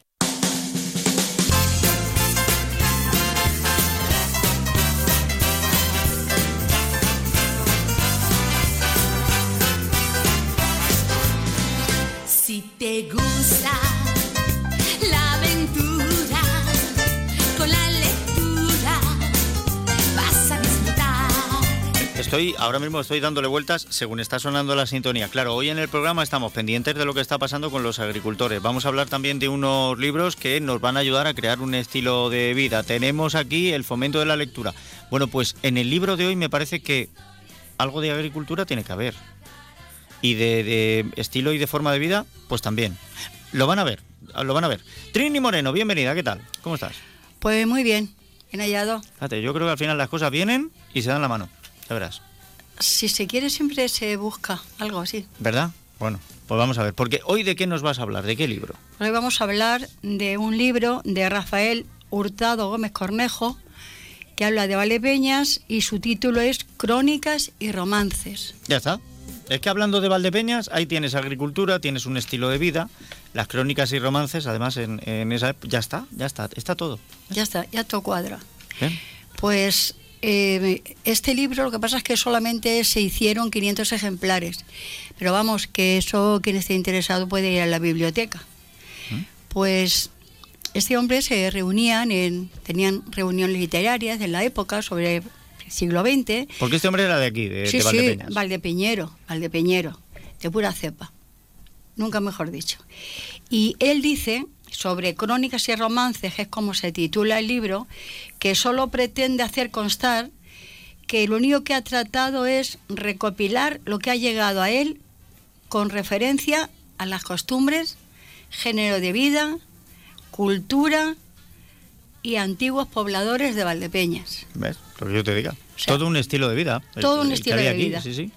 Si te gusta Estoy, ahora mismo estoy dándole vueltas según está sonando la sintonía. Claro, hoy en el programa estamos pendientes de lo que está pasando con los agricultores. Vamos a hablar también de unos libros que nos van a ayudar a crear un estilo de vida. Tenemos aquí el fomento de la lectura. Bueno, pues en el libro de hoy me parece que algo de agricultura tiene que haber. Y de, de estilo y de forma de vida, pues también. Lo van a ver, lo van a ver. Trini Moreno, bienvenida, ¿qué tal? ¿Cómo estás? Pues muy bien, bien hallado. Fíjate, yo creo que al final las cosas vienen y se dan la mano, ya verás. Si se quiere siempre se busca algo así. ¿Verdad? Bueno, pues vamos a ver, porque hoy de qué nos vas a hablar, de qué libro. Hoy vamos a hablar de un libro de Rafael Hurtado Gómez Cornejo que habla de Valdepeñas y su título es Crónicas y Romances. Ya está. Es que hablando de Valdepeñas, ahí tienes agricultura, tienes un estilo de vida, las crónicas y romances, además en, en esa ep- ya está, ya está, está todo. Ya está, ya todo cuadra. Bien. Pues eh, este libro lo que pasa es que solamente se hicieron 500 ejemplares. Pero vamos, que eso quien esté interesado puede ir a la biblioteca. Pues este hombre se reunían en, tenían reuniones literarias de la época sobre el siglo XX. Porque este hombre era de aquí, de, sí, de sí, Valdepeñas. Valdepeñero, Valdepeñero, de pura cepa. Nunca mejor dicho. Y él dice sobre crónicas y romances, que es como se titula el libro, que solo pretende hacer constar que lo único que ha tratado es recopilar lo que ha llegado a él con referencia a las costumbres, género de vida, cultura y antiguos pobladores de Valdepeñas. ¿Ves? Lo que yo te diga. todo un estilo de vida. todo un el estilo de aquí, vida. Sí, sí.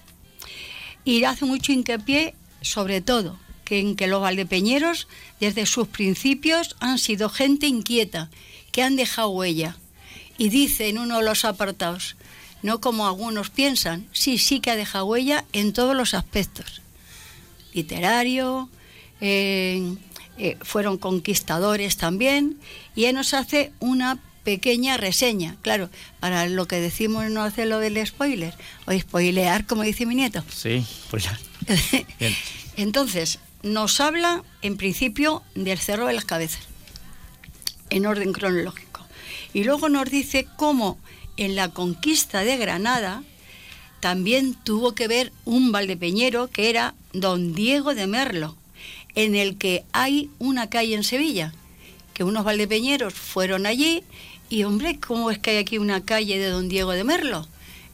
Y hace mucho hincapié, sobre todo, que en que los valdepeñeros, desde sus principios, han sido gente inquieta, que han dejado huella. Y dice en uno de los apartados, no como algunos piensan, sí, sí que ha dejado huella en todos los aspectos. Literario, eh, eh, fueron conquistadores también, y él nos hace una pequeña reseña, claro, para lo que decimos no hacer lo del spoiler, o spoilear, como dice mi nieto. Sí, pues ya. Bien. Entonces, nos habla en principio del Cerro de las Cabezas, en orden cronológico. Y luego nos dice cómo en la conquista de Granada también tuvo que ver un valdepeñero que era don Diego de Merlo, en el que hay una calle en Sevilla, que unos valdepeñeros fueron allí y, hombre, ¿cómo es que hay aquí una calle de don Diego de Merlo?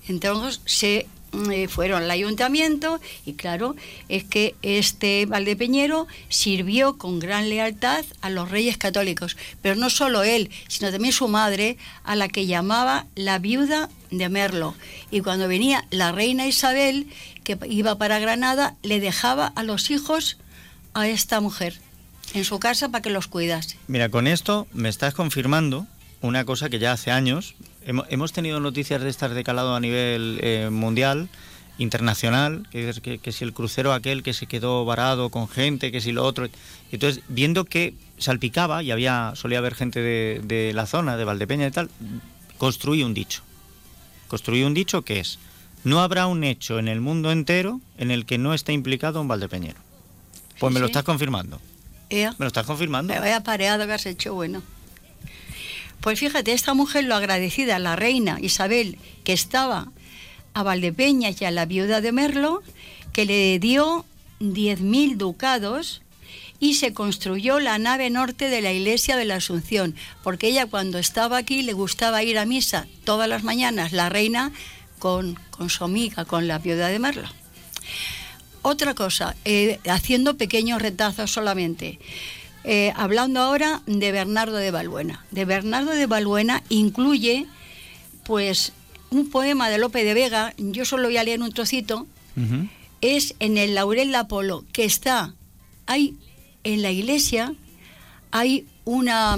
Entonces se eh, fueron al ayuntamiento y claro, es que este Valdepeñero sirvió con gran lealtad a los reyes católicos, pero no solo él, sino también su madre, a la que llamaba la viuda de Merlo. Y cuando venía la reina Isabel, que iba para Granada, le dejaba a los hijos a esta mujer en su casa para que los cuidase. Mira, con esto me estás confirmando una cosa que ya hace años hemos tenido noticias de estas de calado a nivel eh, mundial, internacional, que, que, que si el crucero aquel que se quedó varado con gente, que si lo otro. Entonces, viendo que salpicaba y había solía haber gente de, de la zona, de Valdepeña y tal, construí un dicho. Construí un dicho que es, no habrá un hecho en el mundo entero en el que no esté implicado un valdepeñero. Pues Sí, me lo estás confirmando. Me lo estás confirmando. Me vaya pareado que has hecho bueno. Pues fíjate, esta mujer lo agradecida la reina Isabel, que estaba a Valdepeñas y a la viuda de Merlo, que le dio 10.000 ducados y se construyó la nave norte de la iglesia de la Asunción, porque ella cuando estaba aquí le gustaba ir a misa todas las mañanas, la reina con, con su amiga, con la viuda de Merlo. Otra cosa, eh, haciendo pequeños retazos solamente. Eh, hablando ahora de Bernardo de Balbuena. De Bernardo de Balbuena incluye, pues, un poema de Lope de Vega, yo solo voy a leer un trocito, es en el Laurel de Apolo, que está, hay en la iglesia, hay una,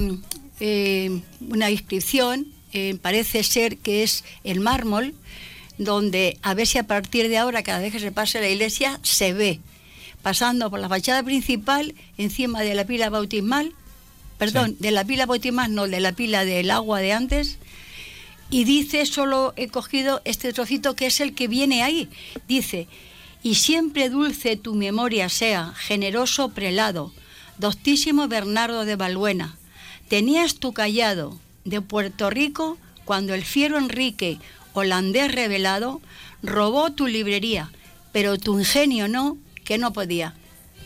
eh, una inscripción, eh, parece ser que es el mármol, donde a ver si a partir de ahora, cada vez que se pase la iglesia, se ve, pasando por la fachada principal, encima de la pila bautismal, perdón, de la pila bautismal, no, de la pila del agua de antes, y dice, solo he cogido este trocito que es el que viene ahí, dice, y siempre dulce tu memoria sea, generoso prelado, doctísimo Bernardo de Balbuena, tenías tu callado de Puerto Rico cuando el fiero Enrique, holandés revelado, robó tu librería, pero tu ingenio no, que no podía.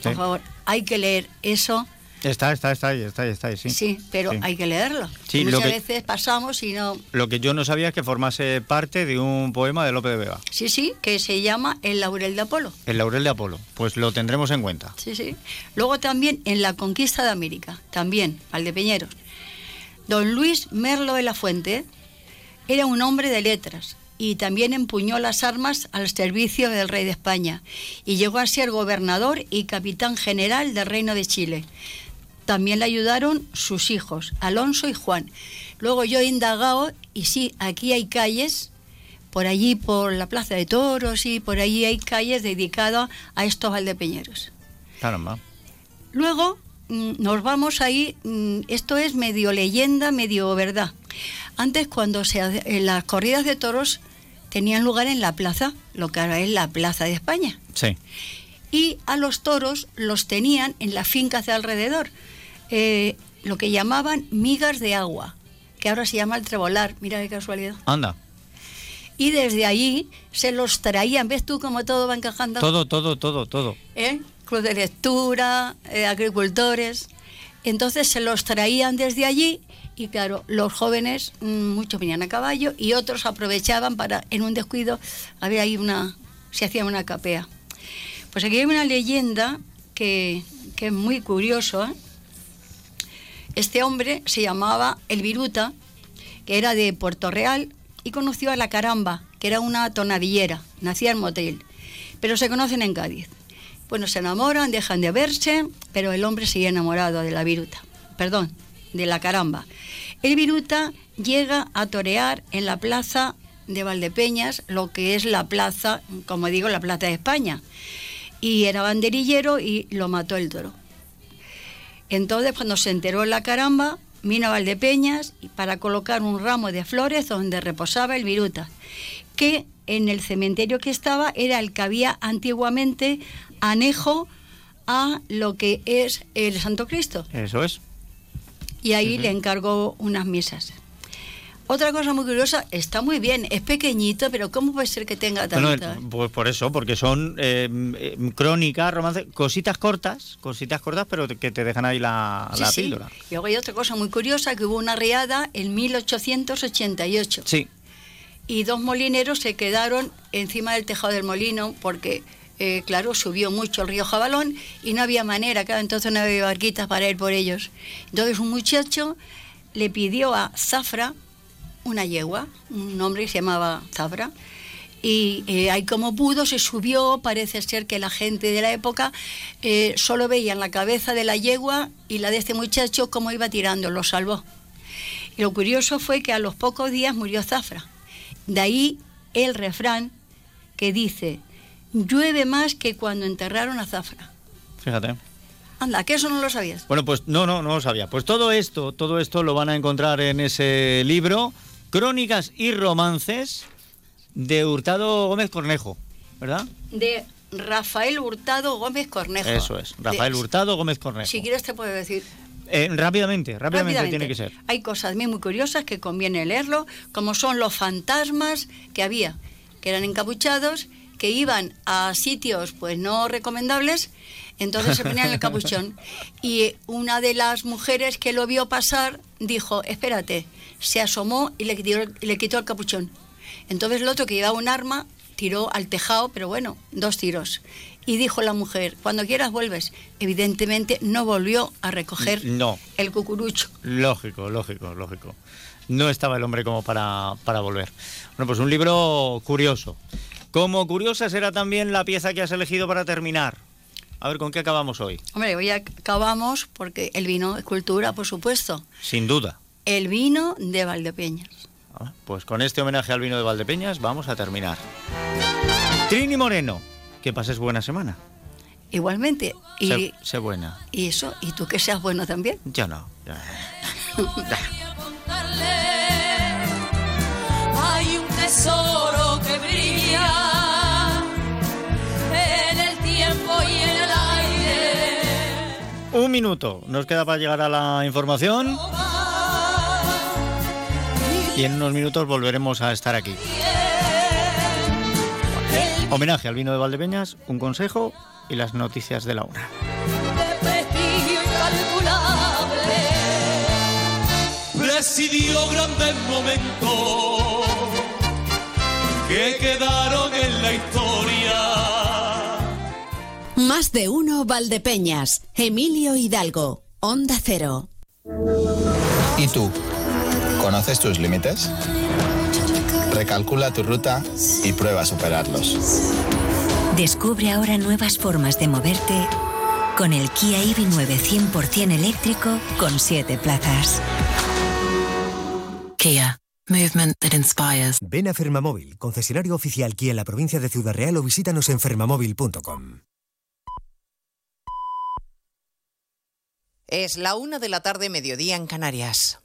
Por favor, hay que leer eso Está, está, está ahí, está ahí, está ahí, sí. Sí, pero hay que leerlo. Sí, Muchas lo que- veces pasamos y no... Lo que yo no sabía es que formase parte de un poema de Lope de Vega, Sí, sí, que se llama El laurel de Apolo. El Laurel de Apolo. Pues lo tendremos en cuenta. Sí, sí. Luego también en La Conquista de América, también, Valdepeñeros. Don Luis Merlo de la Fuente era un hombre de letras y también empuñó las armas al servicio del rey de España y llegó a ser gobernador y capitán general del Reino de Chile. También le ayudaron sus hijos, Alonso y Juan. Luego yo he indagado y sí, aquí hay calles, por allí por la Plaza de Toros y por allí hay calles dedicadas a estos valdepeñeros. Caramba. Luego mm, nos vamos ahí, mm, esto es medio leyenda, medio verdad. Antes cuando se en las corridas de toros tenían lugar en la plaza, lo que ahora es la Plaza de España. Sí. Y a los toros los tenían en las fincas de alrededor, eh, lo que llamaban migas de agua, que ahora se llama el trebolar, mira qué casualidad. Anda. Y desde allí se los traían, ¿ves tú cómo todo va encajando? Todo, todo, todo, todo. ¿eh? club de lectura, eh, agricultores. Entonces se los traían desde allí y claro, los jóvenes, mm, muchos venían a caballo y otros aprovechaban para, en un descuido, había ahí una, se hacía una capea. Pues aquí hay una leyenda que, que es muy curioso. ¿eh? Este hombre se llamaba El Viruta, que era de Puerto Real y conoció a la Caramba, que era una tonadillera, nacía en Motel, pero se conocen en Cádiz. Bueno, se enamoran, dejan de verse, pero el hombre sigue enamorado de la viruta, perdón, de la caramba. El viruta llega a torear en la plaza de Valdepeñas, lo que es la plaza, como digo, la plaza de España. Y era banderillero y lo mató el toro. Entonces, cuando se enteró la caramba, vino a Valdepeñas para colocar un ramo de flores donde reposaba el viruta, que en el cementerio que estaba era el que había antiguamente anejo a lo que es el Santo Cristo. Eso es. Y ahí le encargó unas misas. Otra cosa muy curiosa, está muy bien, es pequeñito, pero ¿cómo puede ser que tenga Bueno, tanto? pues por eso, porque son eh, eh, crónicas, romances, cositas cortas, cositas cortas, pero que te dejan ahí la, Sí, la sí. píldora. Y luego hay otra cosa muy curiosa, que hubo una riada en 1888. Sí. y dos molineros se quedaron encima del tejado del molino porque, eh, claro, subió mucho el río Jabalón y no había manera, claro, entonces no había barquitas para ir por ellos. Entonces un muchacho le pidió a Zafra una yegua, un hombre que se llamaba Zafra, y eh, ahí como pudo se subió, parece ser que la gente de la época eh, solo veían la cabeza de la yegua y la de este muchacho como iba tirando, lo salvó. Y lo curioso fue que a los pocos días murió Zafra. De ahí el refrán que dice, llueve más que cuando enterraron a Zafra. Fíjate. Anda, que eso no lo sabías. Bueno, pues no, no, no lo sabía. Pues todo esto, todo esto lo van a encontrar en ese libro, Crónicas y Romances de Hurtado Gómez Cornejo, ¿verdad? De Rafael Hurtado Gómez Cornejo. Eso es, Rafael De- Hurtado Gómez Cornejo. Si quieres te puedo decir. Eh, rápidamente, rápidamente, Rápidamente. tiene que ser. Hay cosas bien muy curiosas que conviene leerlo, como son los fantasmas que había, que eran encapuchados, que iban a sitios pues no recomendables, entonces se ponían el capuchón. Y una de las mujeres que lo vio pasar dijo, espérate, se asomó y le quitó, le quitó el capuchón. Entonces el otro que llevaba un arma tiró al tejado, pero bueno, dos tiros. Y dijo la mujer, cuando quieras vuelves. Evidentemente no volvió a recoger No, el cucurucho. lógico, lógico, lógico. No estaba el hombre como para, para volver. Bueno, pues un libro curioso. Como curiosa será también la pieza que has elegido para terminar. A ver, ¿con qué acabamos hoy? Hombre, hoy acabamos porque el vino es cultura, por supuesto. Sin duda. El vino de Valdepeñas. Ah, Pues con este homenaje al vino de Valdepeñas vamos a terminar. Trini Moreno, que pases buena semana. Igualmente. Y, Sé, sé buena. y eso, y tú que seas bueno también. Yo no. yo- Hay un tesoro que brilla en el tiempo y en el aire. Un minuto nos queda para llegar a la información. Y en unos minutos volveremos a estar aquí. Homenaje al vino de Valdepeñas, un consejo y las noticias de la una. Presidió grandes momentos que quedaron en la historia. Más de uno Valdepeñas, Emilio Hidalgo, Onda Cero. ¿Y tú? ¿Conoces tus límites? Recalcula tu ruta y prueba a superarlos. Descubre ahora nuevas formas de moverte con el Kia EV9 100% eléctrico con 7 plazas. Kia. Movement that inspires. Ven a Fermamóvil, concesionario oficial Kia en la provincia de Ciudad Real o visítanos en fermamóvil.com. Es la una de la tarde, mediodía en Canarias.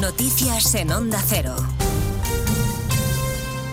Noticias en Onda Cero.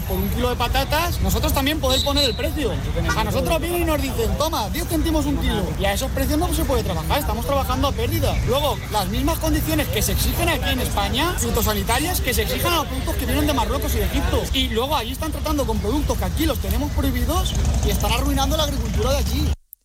por un kilo de patatas, nosotros también podéis poner el precio. A nosotros vienen y nos dicen, toma, 10 céntimos un kilo. Y a esos precios no se puede trabajar, estamos trabajando a pérdida. Luego, las mismas condiciones que se exigen aquí en España, fitosanitarias, que se exigen a los productos que vienen de Marruecos y de Egipto. Y luego allí están tratando con productos que aquí los tenemos prohibidos y están arruinando la agricultura de allí.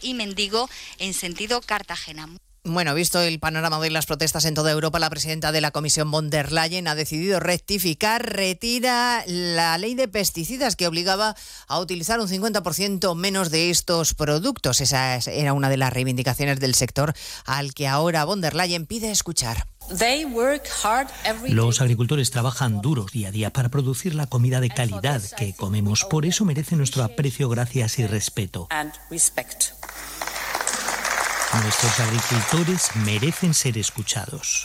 y Mendigo en sentido Cartagena. Bueno, visto el panorama de las protestas en toda Europa, la presidenta de la Comisión von der Leyen ha decidido rectificar, retira la ley de pesticidas que obligaba a utilizar un 50% menos de estos productos. Esa era una de las reivindicaciones del sector al que ahora von der Leyen pide escuchar. Los agricultores trabajan duro día a día para producir la comida de calidad que comemos. Por eso merecen nuestro aprecio, gracias y respeto. Nuestros agricultores merecen ser escuchados.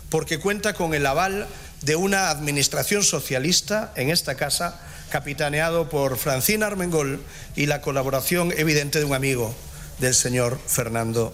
porque cuenta con el aval de una administración socialista en esta casa, capitaneado por Francina Armengol y la colaboración evidente de un amigo del señor Fernando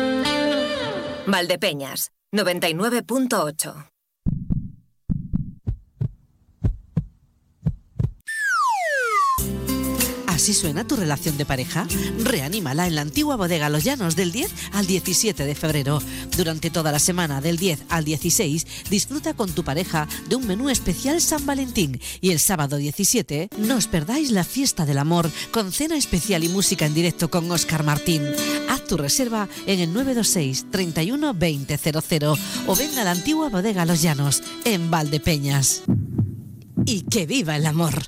Valdepeñas, 99.8. ¿Así suena tu relación de pareja? Reanímala en la antigua bodega Los Llanos del 10 al 17 de febrero. Durante toda la semana del 10 al 16 disfruta con tu pareja de un menú especial San Valentín y el sábado 17 no os perdáis la fiesta del amor con cena especial y música en directo con Oscar Martín. Haz tu reserva en el 926 31 2000 o venga a la antigua bodega Los Llanos en Valdepeñas. Y que viva el amor.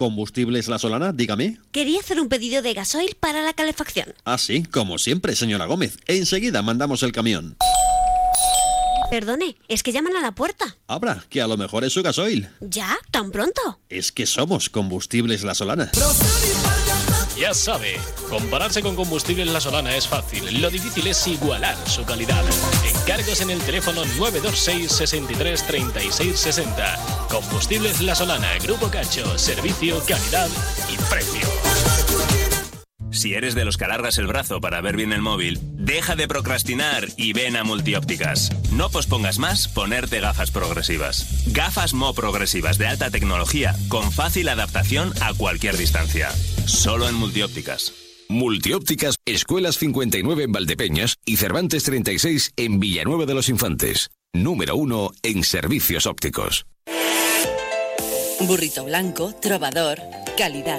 ¿Combustibles La Solana? Dígame. Quería hacer un pedido de gasoil para la calefacción. Ah, sí, como siempre, señora Gómez. Enseguida mandamos el camión. Perdone, es que llaman a la puerta. Abra, que a lo mejor es su gasoil. ¿Ya? ¿Tan pronto? Es que somos Combustibles La Solana. Ya sabe, compararse con combustibles La Solana es fácil. Lo difícil es igualar su calidad. Encargos en el teléfono 926 63 36 60. Combustibles La Solana, Grupo Cacho, servicio, calidad y precio. Si eres de los que alargas el brazo para ver bien el móvil, deja de procrastinar y ven a Multiópticas. No pospongas más ponerte gafas progresivas. Gafas Mo progresivas de alta tecnología con fácil adaptación a cualquier distancia. Solo en Multiópticas. Multiópticas, Escuelas 59 en Valdepeñas y Cervantes 36 en Villanueva de los Infantes. Número uno en servicios ópticos. Burrito blanco, trovador, calidad.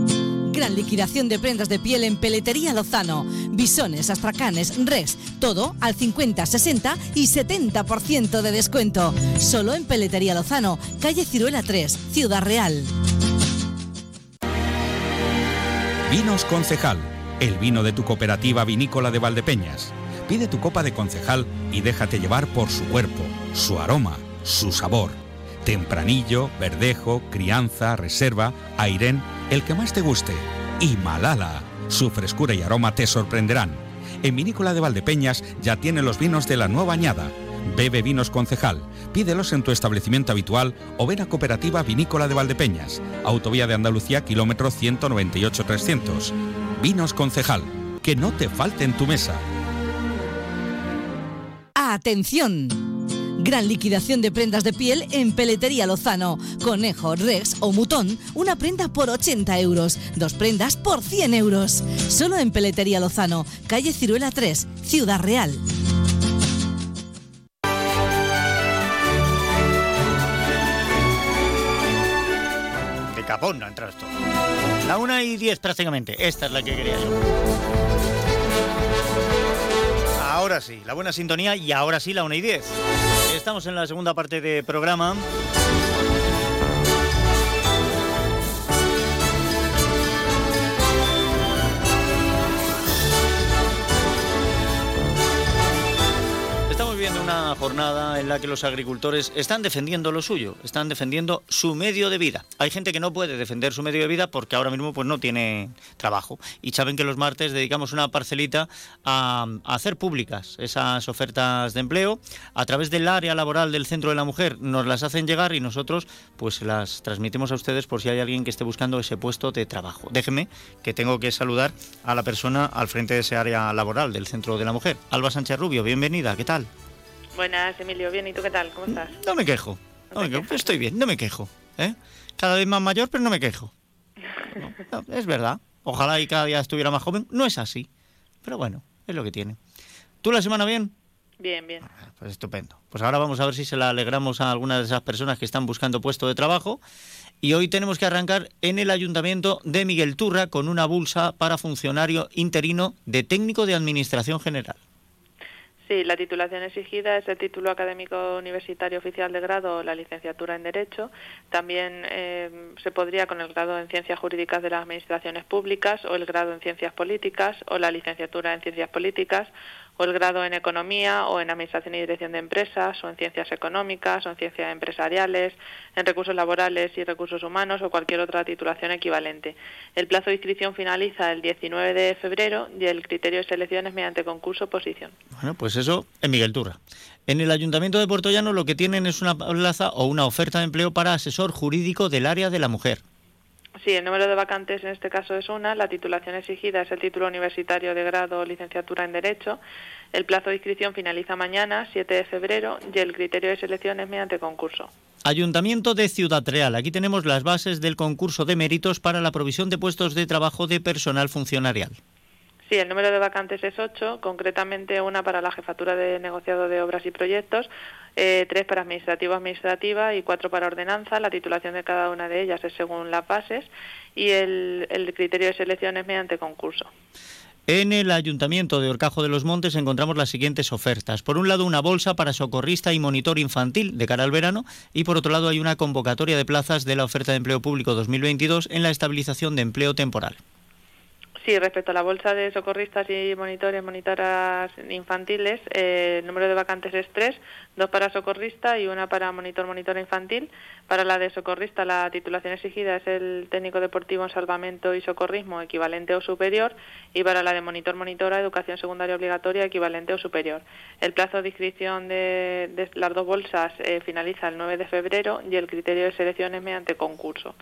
Gran liquidación de prendas de piel en Peletería Lozano. Bisones, astracanes, res, todo al 50, 60 y 70% de descuento. Solo en Peletería Lozano, calle Ciruela 3, Ciudad Real. Vinos Concejal, el vino de tu cooperativa vinícola de Valdepeñas. Pide tu copa de concejal y déjate llevar por su cuerpo, su aroma, su sabor. Tempranillo, verdejo, crianza, reserva, airén, el que más te guste. Y Malala, Su frescura y aroma te sorprenderán. En Vinícola de Valdepeñas ya tiene los vinos de la nueva añada. Bebe vinos concejal. Pídelos en tu establecimiento habitual o ven a Cooperativa Vinícola de Valdepeñas, Autovía de Andalucía, kilómetro 198-300. Vinos concejal. Que no te falte en tu mesa. ¡Atención! Gran liquidación de prendas de piel en Peletería Lozano. Conejo, Rex o Mutón, una prenda por 80 euros, dos prendas por 100 euros. Solo en Peletería Lozano, calle Ciruela 3, Ciudad Real. De capón no ha entrado esto. La una y diez prácticamente. Esta es la que quería yo. Ahora sí, la buena sintonía y ahora sí la una y diez. Estamos en la segunda parte de programa. Jornada en la que los agricultores están defendiendo lo suyo, están defendiendo su medio de vida. Hay gente que no puede defender su medio de vida porque ahora mismo pues no tiene trabajo. Y saben que los martes dedicamos una parcelita a, a hacer públicas esas ofertas de empleo. A través del área laboral del Centro de la Mujer nos las hacen llegar y nosotros pues las transmitimos a ustedes por si hay alguien que esté buscando ese puesto de trabajo. Déjeme que tengo que saludar a la persona al frente de ese área laboral del Centro de la Mujer. Alba Sánchez Rubio, bienvenida, ¿qué tal? Buenas, Emilio. Bien, ¿y tú qué tal? ¿Cómo estás? No me quejo. No me quejo. Estoy bien, no me quejo. ¿eh? Cada vez más mayor, pero no me quejo. No, es verdad. Ojalá y cada día estuviera más joven. No es así. Pero bueno, es lo que tiene. ¿Tú la semana bien? Bien, bien. Pues estupendo. Pues ahora vamos a ver si se la alegramos a algunas de esas personas que están buscando puesto de trabajo. Y hoy tenemos que arrancar en el ayuntamiento de Miguel Turra con una bolsa para funcionario interino de técnico de administración general. Sí, la titulación exigida es el título académico universitario oficial de grado o la licenciatura en Derecho. También eh, se podría con el grado en Ciencias Jurídicas de las Administraciones Públicas o el grado en Ciencias Políticas o la licenciatura en Ciencias Políticas o el grado en Economía o en Administración y Dirección de Empresas o en Ciencias Económicas o en Ciencias Empresariales, en Recursos Laborales y Recursos Humanos o cualquier otra titulación equivalente. El plazo de inscripción finaliza el 19 de febrero y el criterio de selección es mediante concurso oposición. Bueno, pues eso en Miguel Turra. En el Ayuntamiento de Puerto Llano lo que tienen es una plaza o una oferta de empleo para asesor jurídico del área de la mujer. Sí, el número de vacantes en este caso es una, la titulación exigida es el título universitario de grado o licenciatura en Derecho, el plazo de inscripción finaliza mañana, 7 de febrero, y el criterio de selección es mediante concurso. Ayuntamiento de Ciudad Real. Aquí tenemos las bases del concurso de méritos para la provisión de puestos de trabajo de personal funcionarial. Sí, el número de vacantes es 8, concretamente una para la jefatura de negociado de obras y proyectos, eh, tres para administrativo-administrativa y cuatro para ordenanza. La titulación de cada una de ellas es según las bases y el, el criterio de selección es mediante concurso. En el Ayuntamiento de Orcajo de los Montes encontramos las siguientes ofertas. Por un lado, una bolsa para socorrista y monitor infantil de cara al verano y por otro lado hay una convocatoria de plazas de la oferta de empleo público 2022 en la estabilización de empleo temporal. Sí, respecto a la bolsa de socorristas y monitores, monitoras infantiles, eh, el número de vacantes es tres, dos para socorrista y una para monitor, monitora infantil. Para la de socorrista, la titulación exigida es el técnico deportivo en salvamento y socorrismo equivalente o superior y para la de monitor, monitora, educación secundaria obligatoria equivalente o superior. El plazo de inscripción de, de las dos bolsas eh, finaliza el 9 de febrero y el criterio de selección es mediante concurso.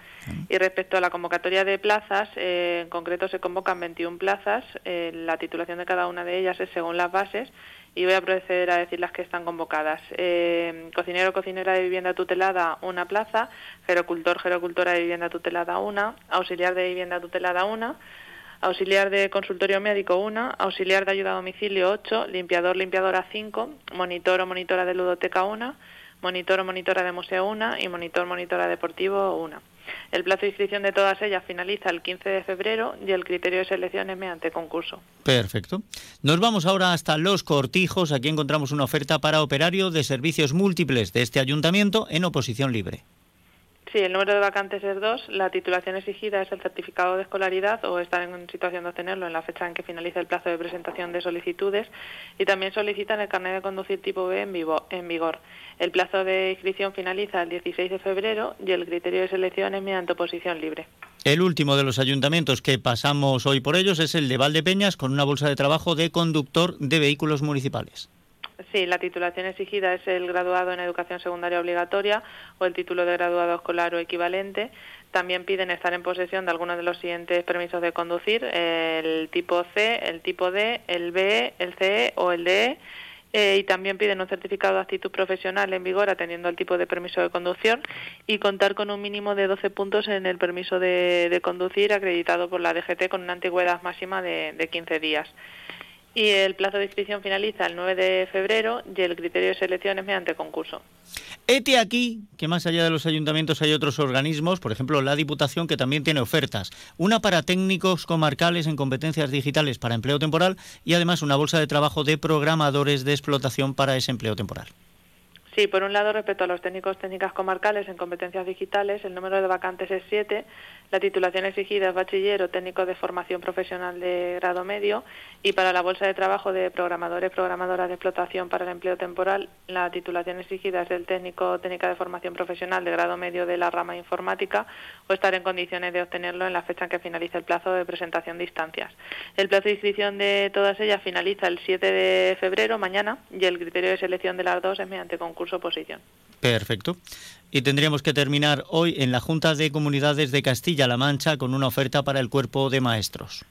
Y respecto a la convocatoria de plazas, eh, en concreto se convocan 21 plazas, eh, la titulación de cada una de ellas es según las bases y voy a proceder a decir las que están convocadas. Eh, cocinero cocinera de vivienda tutelada, una plaza, gerocultor gerocultora de vivienda tutelada, una, auxiliar de vivienda tutelada, una, auxiliar de consultorio médico, una, auxiliar de ayuda a domicilio, ocho, limpiador limpiadora, cinco, monitor o monitora de ludoteca, una, monitor o monitora de museo, una. Y monitor monitora deportivo, una. El plazo de inscripción de todas ellas finaliza el 15 de febrero y el criterio de selección es mediante concurso. Perfecto. Nos vamos ahora hasta Los Cortijos. Aquí encontramos una oferta para operario de servicios múltiples de este ayuntamiento en oposición libre. Sí, el número de vacantes es dos. La titulación exigida es el certificado de escolaridad o estar en situación de obtenerlo en la fecha en que finaliza el plazo de presentación de solicitudes. Y también solicitan el carnet de conducir tipo B en, vivo, en vigor. El plazo de inscripción finaliza el 16 de febrero y el criterio de selección es mediante oposición libre. El último de los ayuntamientos que pasamos hoy por ellos es el de Valdepeñas con una bolsa de trabajo de conductor de vehículos municipales. Sí, la titulación exigida es el graduado en educación secundaria obligatoria o el título de graduado escolar o equivalente. También piden estar en posesión de algunos de los siguientes permisos de conducir, el tipo C, el tipo D, el B, el CE o el DE. Eh, y también piden un certificado de actitud profesional en vigor atendiendo al tipo de permiso de conducción y contar con un mínimo de 12 puntos en el permiso de, conducir acreditado por la DGT con una antigüedad máxima de, de 15 días y el plazo de inscripción finaliza el 9 de febrero y el criterio de selección es mediante concurso. Ete aquí que más allá de los ayuntamientos hay otros organismos, por ejemplo la Diputación que también tiene ofertas, una para técnicos comarcales en competencias digitales para empleo temporal y además una bolsa de trabajo de programadores de explotación para ese empleo temporal. Sí, por un lado, respecto a los técnicos técnicas comarcales en competencias digitales, el número de vacantes es 7 la titulación exigida es bachiller o técnico de formación profesional de grado medio y para la bolsa de trabajo de programadores, programadoras de explotación para el empleo temporal, la titulación exigida es del técnico o técnica de formación profesional de grado medio de la rama informática o estar en condiciones de obtenerlo en la fecha en que finalice el plazo de presentación de instancias. El plazo de inscripción de todas ellas finaliza el 7 de febrero, mañana, y el criterio de selección de las dos es mediante concurso oposición. Perfecto. Y tendríamos que terminar hoy en la Junta de Comunidades de Castilla-La Mancha con una oferta para el cuerpo de maestros.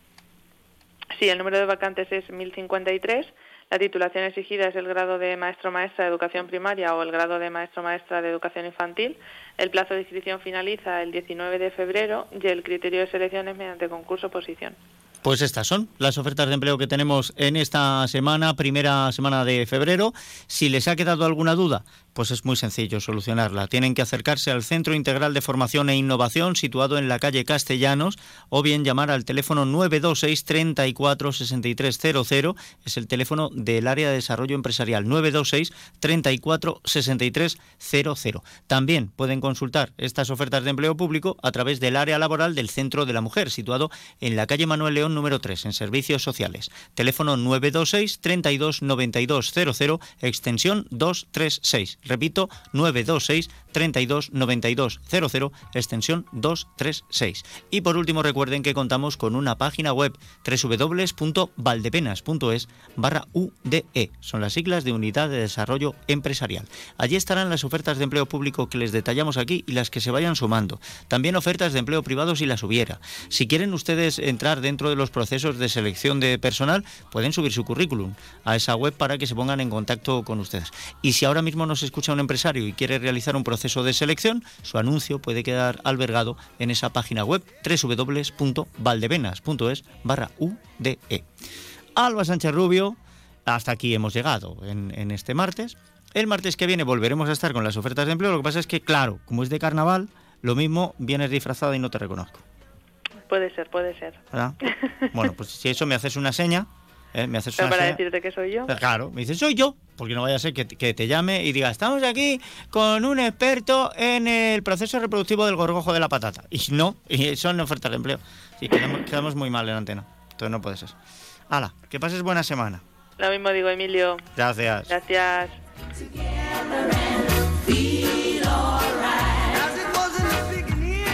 Sí, el número de vacantes es 1053. La titulación exigida es el grado de maestro maestra de educación primaria o el grado de maestro maestra de educación infantil. El plazo de inscripción finaliza el 19 de febrero y el criterio de selección es mediante concurso oposición. Pues estas son las ofertas de empleo que tenemos en esta semana, primera semana de febrero. Si les ha quedado alguna duda, pues es muy sencillo solucionarla. Tienen que acercarse al Centro Integral de Formación e Innovación situado en la calle Castellanos o bien llamar al teléfono 926 34 6300. Es el teléfono del área de desarrollo empresarial 926 34 6300. También pueden consultar estas ofertas de empleo público a través del área laboral del Centro de la Mujer situado en la calle Manuel León número 3 en Servicios Sociales. Teléfono 926 32 92 00 extensión 236. Repito, 926 32 92 00, extensión 236. Y por último, recuerden que contamos con una página web www.valdepenas.es barra UDE. Son las siglas de Unidad de Desarrollo Empresarial. Allí estarán las ofertas de empleo público que les detallamos aquí y las que se vayan sumando. También ofertas de empleo privado si las hubiera. Si quieren ustedes entrar dentro de los procesos de selección de personal, pueden subir su currículum a esa web para que se pongan en contacto con ustedes. Y si ahora mismo nos escucha un empresario y quiere realizar un proceso de selección, su anuncio puede quedar albergado en esa página web www.valdevenas.es barra UDE. Alba Sánchez Rubio, hasta aquí hemos llegado en, este martes. El martes que viene volveremos a estar con las ofertas de empleo. Lo que pasa es que, claro, como es de carnaval, lo mismo vienes disfrazada y no te reconozco. Puede ser, puede ser. Bueno, pues si eso me haces una seña, ¿eh? me haces para decirte que soy yo. Claro, me dices, soy yo, porque no vaya a ser que, te llame y diga, estamos aquí con un experto en el proceso reproductivo del gorgojo de la patata. Y no, y son ofertas de empleo. Y quedamos, muy mal en antena. Entonces no puede ser. Hala, que pases buena semana. Lo mismo digo, Emilio. Gracias. Gracias.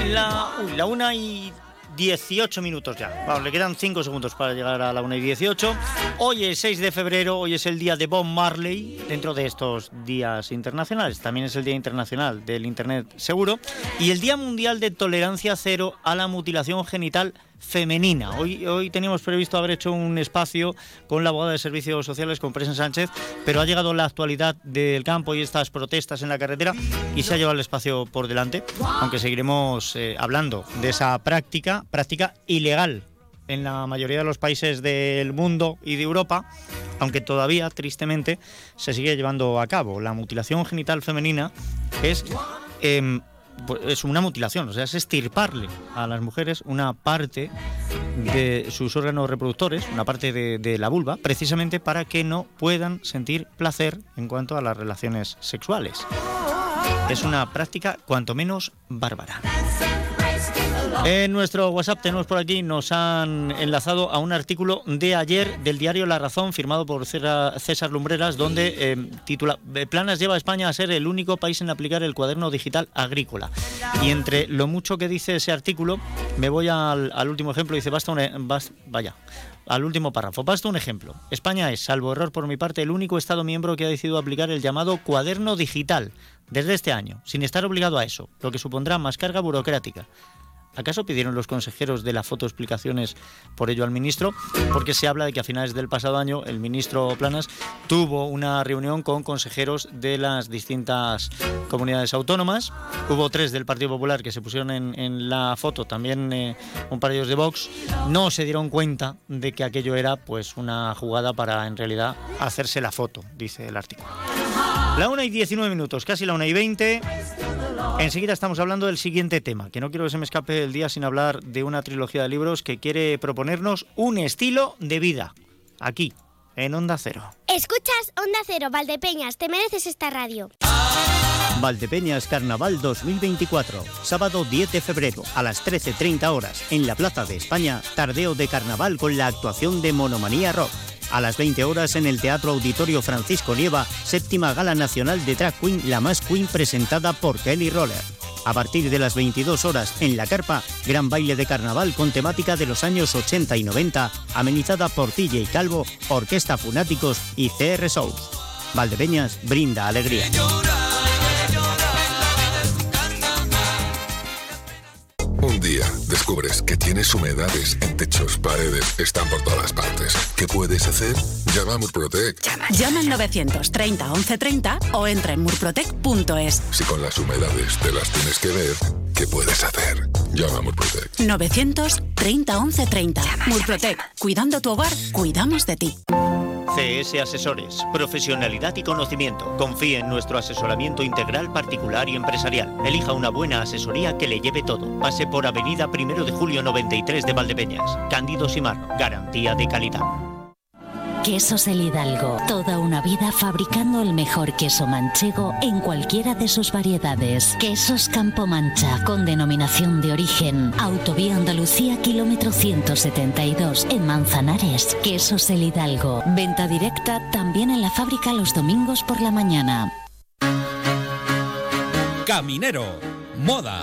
La, uy, la una y 18 minutos ya. Vamos, le quedan 5 segundos para llegar a la 1 y 18. Hoy es 6 de febrero, hoy es el día de Bob Marley, dentro de estos días internacionales. También es el Día Internacional del Internet Seguro y el Día Mundial de Tolerancia Cero a la Mutilación Genital femenina. Hoy, hoy teníamos previsto haber hecho un espacio con la abogada de Servicios Sociales, con Presen Sánchez, pero ha llegado la actualidad del campo y estas protestas en la carretera y se ha llevado el espacio por delante, aunque seguiremos eh, hablando de esa práctica, práctica ilegal en la mayoría de los países del mundo y de Europa, aunque todavía, tristemente, se sigue llevando a cabo. La mutilación genital femenina es... Em, pues, es una mutilación, o sea, es estirparle a las mujeres una parte de sus órganos reproductores, una parte de, la vulva, precisamente para que no puedan sentir placer en cuanto a las relaciones sexuales. Es una práctica cuanto menos bárbara. En nuestro WhatsApp tenemos por aquí, nos han enlazado a un artículo de ayer del diario La Razón, firmado por César Lumbreras, donde eh, titula Planas lleva a España a ser el único país en aplicar el cuaderno digital agrícola. Y entre lo mucho que dice ese artículo, me voy al, último ejemplo, dice, basta un... E, vaya, al último párrafo. Basta un ejemplo. España es, salvo error por mi parte, el único Estado miembro que ha decidido aplicar el llamado cuaderno digital desde este año, sin estar obligado a eso, lo que supondrá más carga burocrática. ¿Acaso pidieron los consejeros de la foto explicaciones por ello al ministro? Porque se habla de que a finales del pasado año el ministro Planas tuvo una reunión con consejeros de las distintas comunidades autónomas. Hubo tres del Partido Popular que se pusieron en, la foto, también eh, un par de ellos de Vox. No se dieron cuenta de que aquello era pues una jugada para en realidad hacerse la foto, dice el artículo. La 1 y 19 minutos, casi la 1 y 20. Enseguida estamos hablando del siguiente tema, que no quiero que se me escape el día sin hablar de una trilogía de libros que quiere proponernos un estilo de vida. Aquí, en Onda Cero. Escuchas Onda Cero, Valdepeñas, te mereces esta radio. Valdepeñas Carnaval 2024, sábado 10 de febrero a las 13.30 horas en la Plaza de España, tardeo de carnaval con la actuación de Monomanía Rock. A las 20 horas en el Teatro Auditorio Francisco Nieva, séptima gala nacional de Drag Queen, la más Queen presentada por Kelly Roller. A partir de las 22 horas en La Carpa, gran baile de carnaval con temática de los años 80 y 90, amenizada por TJ Calvo, Orquesta Funáticos y CR Souls. Valdepeñas brinda alegría. Un día descubres que tienes humedades en techos, paredes, están por todas partes. ¿Qué puedes hacer? Llama a Murprotec. Llama, al 930 1130 o entra en murprotec.es. Si con las humedades te las tienes que ver, ¿qué puedes hacer? Llama a Murprotec. 930 1130. Murprotec. Cuidando tu hogar, cuidamos de ti. CS Asesores, profesionalidad y conocimiento. Confíe en nuestro asesoramiento integral particular y empresarial. Elija una buena asesoría que le lleve todo. Pase por Avenida 1 de Julio 93 de Valdepeñas. Cándido Simar, garantía de calidad. Quesos El Hidalgo. Toda una vida fabricando el mejor queso manchego en cualquiera de sus variedades. Quesos Campo Mancha, con denominación de origen. Autovía Andalucía, kilómetro 172, en Manzanares. Quesos El Hidalgo. Venta directa también en la fábrica los domingos por la mañana. Caminero. Moda.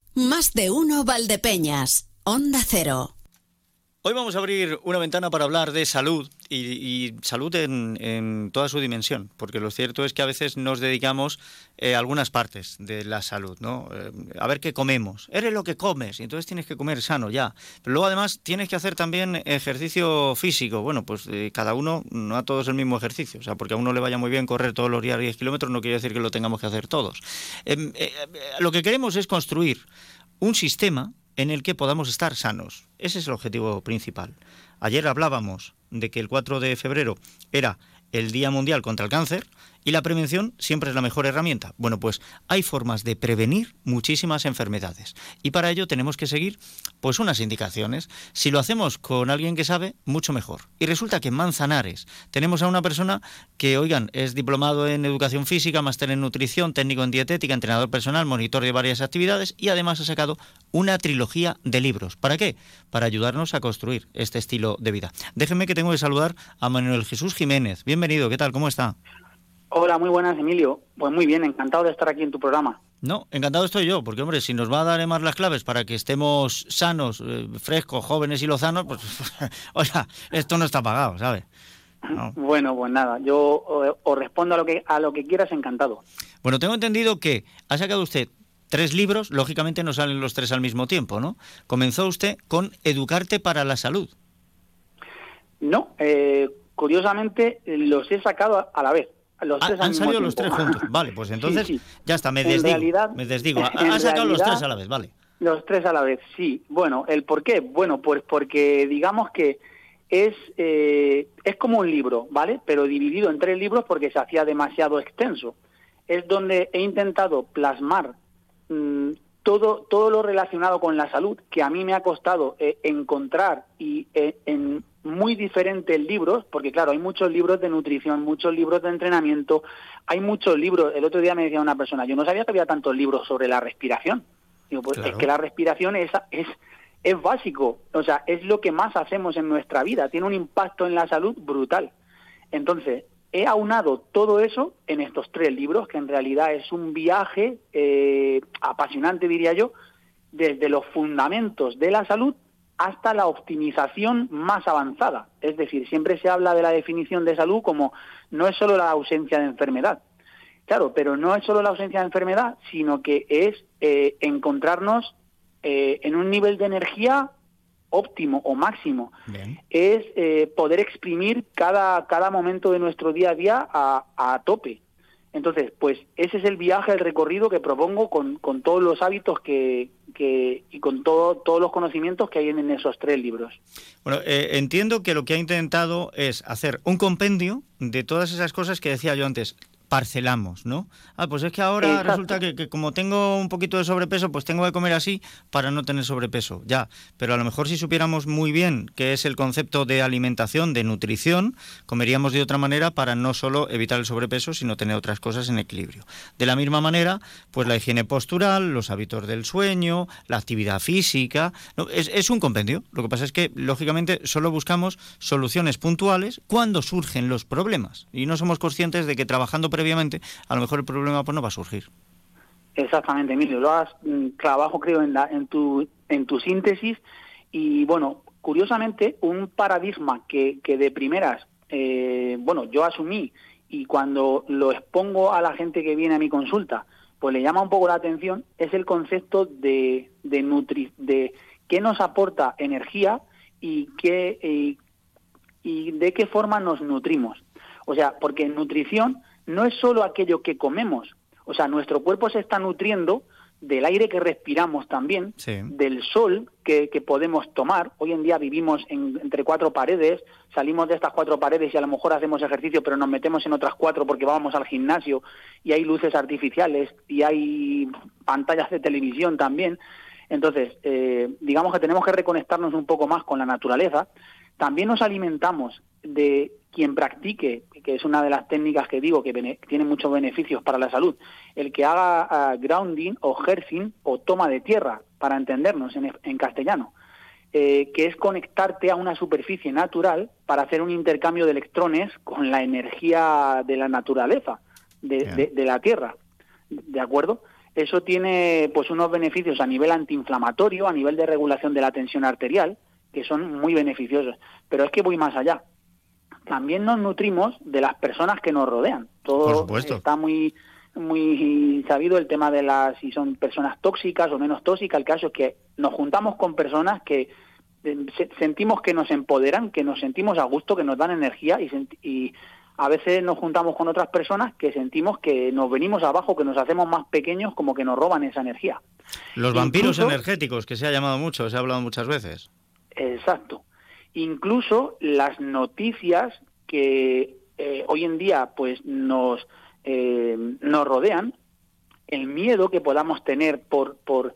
Más de uno Valdepeñas. Onda Cero. Hoy vamos a abrir una ventana para hablar de salud y, salud en, toda su dimensión, porque lo cierto es que a veces nos dedicamos eh, a algunas partes de la salud, ¿no? Eh, a ver qué comemos. Eres lo que comes y entonces tienes que comer sano ya. Pero luego además tienes que hacer también ejercicio físico. Bueno, pues eh, cada uno, no a todos el mismo ejercicio. O sea, porque a uno le vaya muy bien correr todos los días 10 kilómetros no quiere decir que lo tengamos que hacer todos. Em, lo que queremos es construir un sistema en el que podamos estar sanos. Ese es el objetivo principal. Ayer hablábamos de que el 4 de febrero era el Día Mundial contra el Cáncer Y la prevención siempre es la mejor herramienta. Bueno, pues hay formas de prevenir muchísimas enfermedades. Y para ello tenemos que seguir pues unas indicaciones. Si lo hacemos con alguien que sabe, mucho mejor. Y resulta que en Manzanares tenemos a una persona que, oigan, es diplomado en educación física, máster en nutrición, técnico en dietética, entrenador personal, monitor de varias actividades y además ha sacado una trilogía de libros. ¿Para qué? Para ayudarnos a construir este estilo de vida. Déjenme que tengo que saludar a Manuel Jesús Jiménez. Bienvenido, ¿qué tal? ¿Cómo está? Hola, muy buenas, Emilio. Pues muy bien, encantado de estar aquí en tu programa. No, encantado estoy yo, porque hombre, si nos va a dar más las claves para que estemos sanos, eh, frescos, jóvenes y lozanos, pues, oiga, esto no está pagado, ¿sabes? Bueno, pues nada, yo eh, os respondo a lo que a lo que quieras, encantado. Bueno, tengo entendido que ha sacado usted tres libros, lógicamente no salen los tres al mismo tiempo, ¿no? Comenzó usted con Educarte para la Salud. No, eh, curiosamente los he sacado a la vez. Los tres han salido los tres juntos. Vale, pues entonces Sí, sí. ya está, me En desdigo. realidad- me desdigo. Ha, ha sacado los tres a la vez, vale. Los tres a la vez, sí. Bueno, ¿el por qué? Bueno, pues porque digamos que es, eh, es como un libro, ¿vale? Pero dividido en tres libros porque se hacía demasiado extenso. Es donde he intentado plasmar mm, todo, todo lo relacionado con la salud que a mí me ha costado eh, encontrar y eh, en muy diferentes libros, porque claro, hay muchos libros de nutrición, muchos libros de entrenamiento, hay muchos libros. El otro día me decía una persona, yo no sabía que había tantos libros sobre la respiración. Digo, pues Claro. es que la respiración es, es, es básico, o sea, es lo que más hacemos en nuestra vida, tiene un impacto en la salud brutal. Entonces, he aunado todo eso en estos tres libros, que en realidad es un viaje eh, apasionante, diría yo, desde los fundamentos de la salud hasta la optimización más avanzada. Es decir, siempre se habla de la definición de salud como no es solo la ausencia de enfermedad. Claro, pero no es solo la ausencia de enfermedad, sino que es eh, encontrarnos eh, en un nivel de energía óptimo o máximo. Es eh, poder exprimir cada, cada momento de nuestro día a día a, a tope. Entonces, pues ese es el viaje, el recorrido que propongo con, con todos los hábitos que, que, y con todo, todos los conocimientos que hay en, esos tres libros. Bueno, eh, entiendo que lo que ha intentado es hacer un compendio de todas esas cosas que decía yo antes. Parcelamos, ¿no? Ah, pues es que ahora Exacto. resulta que, que como tengo un poquito de sobrepeso, pues tengo que comer así para no tener sobrepeso. Ya, pero a lo mejor si supiéramos muy bien qué es el concepto de alimentación, de nutrición, comeríamos de otra manera para no solo evitar el sobrepeso, sino tener otras cosas en equilibrio. De la misma manera, pues la higiene postural, los hábitos del sueño, la actividad física, no, es, es un compendio. Lo que pasa es que, lógicamente, solo buscamos soluciones puntuales cuando surgen los problemas y no somos conscientes de que trabajando previamente, a lo mejor el problema pues no va a surgir. Exactamente, Emilio. Lo has mm, clavado, creo, en, la, en, tu, en tu síntesis. Y bueno, curiosamente, un paradigma que, que de primeras, eh, bueno, yo asumí y cuando lo expongo a la gente que viene a mi consulta, pues le llama un poco la atención, es el concepto de, de, nutri, de qué nos aporta energía y, qué, y, y de qué forma nos nutrimos. O sea, porque nutrición no es solo aquello que comemos, o sea, nuestro cuerpo se está nutriendo del aire que respiramos también, del sol que, que podemos tomar. Hoy en día vivimos en- entre cuatro paredes, salimos de estas cuatro paredes y a lo mejor hacemos ejercicio, pero nos metemos en otras cuatro porque vamos al gimnasio y hay luces artificiales y hay pantallas de televisión también. Entonces, eh, digamos que tenemos que reconectarnos un poco más con la naturaleza. También nos alimentamos de quien practique, que es una de las técnicas que digo que tiene muchos beneficios para la salud, el que haga ah, grounding o ejercing o toma de tierra, para entendernos en, en castellano, eh, que es conectarte a una superficie natural para hacer un intercambio de electrones con la energía de la naturaleza, de, de- de la tierra. ¿De acuerdo? Eso tiene pues unos beneficios a nivel antiinflamatorio, a nivel de regulación de la tensión arterial, que son muy beneficiosos. Pero es que voy más allá. También nos nutrimos de las personas que nos rodean. Todo está muy muy sabido el tema de las si son personas tóxicas o menos tóxicas. El caso es que nos juntamos con personas que eh, se- sentimos que nos empoderan, que nos sentimos a gusto, que nos dan energía y, a veces nos juntamos con otras personas que sentimos que nos venimos abajo, que nos hacemos más pequeños, como que nos roban esa energía. Los vampiros energéticos, que se ha llamado mucho, se ha hablado muchas veces. Exacto. Incluso las noticias que eh, hoy en día pues nos eh, nos rodean, el miedo que podamos tener por, por,